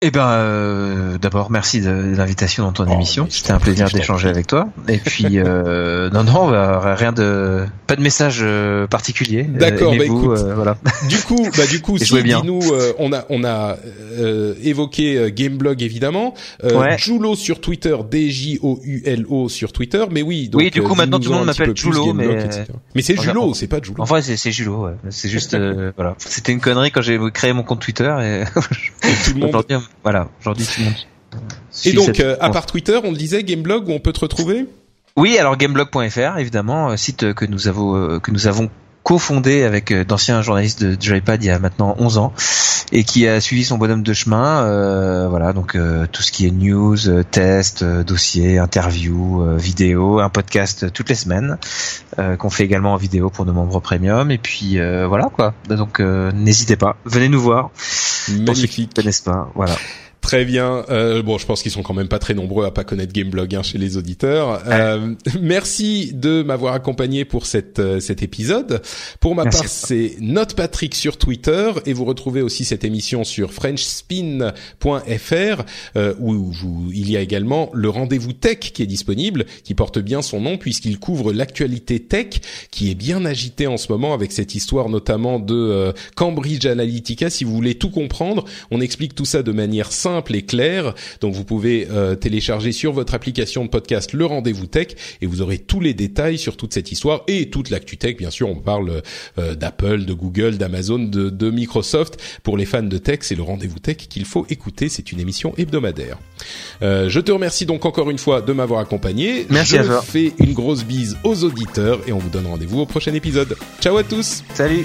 Eh ben, euh, d'abord, merci de, l'invitation dans ton oh, émission. C'était un plaisir d'échanger avec toi. Et puis, euh, non, non, bah, rien de, pas de message euh, particulier. Euh, D'accord. Bah, écoute, voilà. Du coup, bah du coup, si nous, on a, on a évoqué Gameblog évidemment, ouais. Julo sur Twitter, D J O U L O sur Twitter. Mais oui. Donc, oui, du coup, maintenant tout le monde m'appelle Julo, mais mais c'est Julo, c'est pas Julo. Enfin, c'est c'est Julo. Ouais. C'est juste, voilà. C'était une connerie quand j'ai créé mon compte Twitter et, tout le monde voilà, aujourd'hui tout le monde. Et donc, euh, à part Twitter, on le disait, Gameblog, où on peut te retrouver? Oui, alors gameblog.fr, évidemment, euh, site que nous avons euh, que nous avons cofondé avec d'anciens journalistes de Joypad il y a maintenant 11 ans et qui a suivi son bonhomme de chemin. voilà, donc tout ce qui est news, tests, dossiers, interviews, vidéos, un podcast toutes les semaines qu'on fait également en vidéo pour nos membres premium. Et puis voilà quoi. Donc n'hésitez pas, venez nous voir. Magnifique. Connaissent pas, voilà. Très bien. Euh, bon, je pense qu'ils sont quand même pas très nombreux à pas connaître Gameblog hein, chez les auditeurs. Euh, merci de m'avoir accompagné pour cette euh, cet épisode. Pour ma part, c'est Note Patrick sur Twitter et vous retrouvez aussi cette émission sur FrenchSpin.fr euh, où, où, il y a également le rendez-vous tech qui est disponible, qui porte bien son nom puisqu'il couvre l'actualité tech qui est bien agitée en ce moment avec cette histoire notamment de euh, Cambridge Analytica. Si vous voulez tout comprendre, on explique tout ça de manière simple simple et clair. Donc vous pouvez euh, télécharger sur votre application de podcast le rendez-vous tech et vous aurez tous les détails sur toute cette histoire et toute l'actu tech. Bien sûr, on parle euh, d'Apple, de Google, d'Amazon, de, de, Microsoft. Pour les fans de tech, c'est le rendez-vous tech qu'il faut écouter. C'est une émission hebdomadaire. Euh, je te remercie donc encore une fois de m'avoir accompagné. Merci je à fais une grosse bise aux auditeurs et on vous donne rendez-vous au prochain épisode. Ciao à tous. Salut.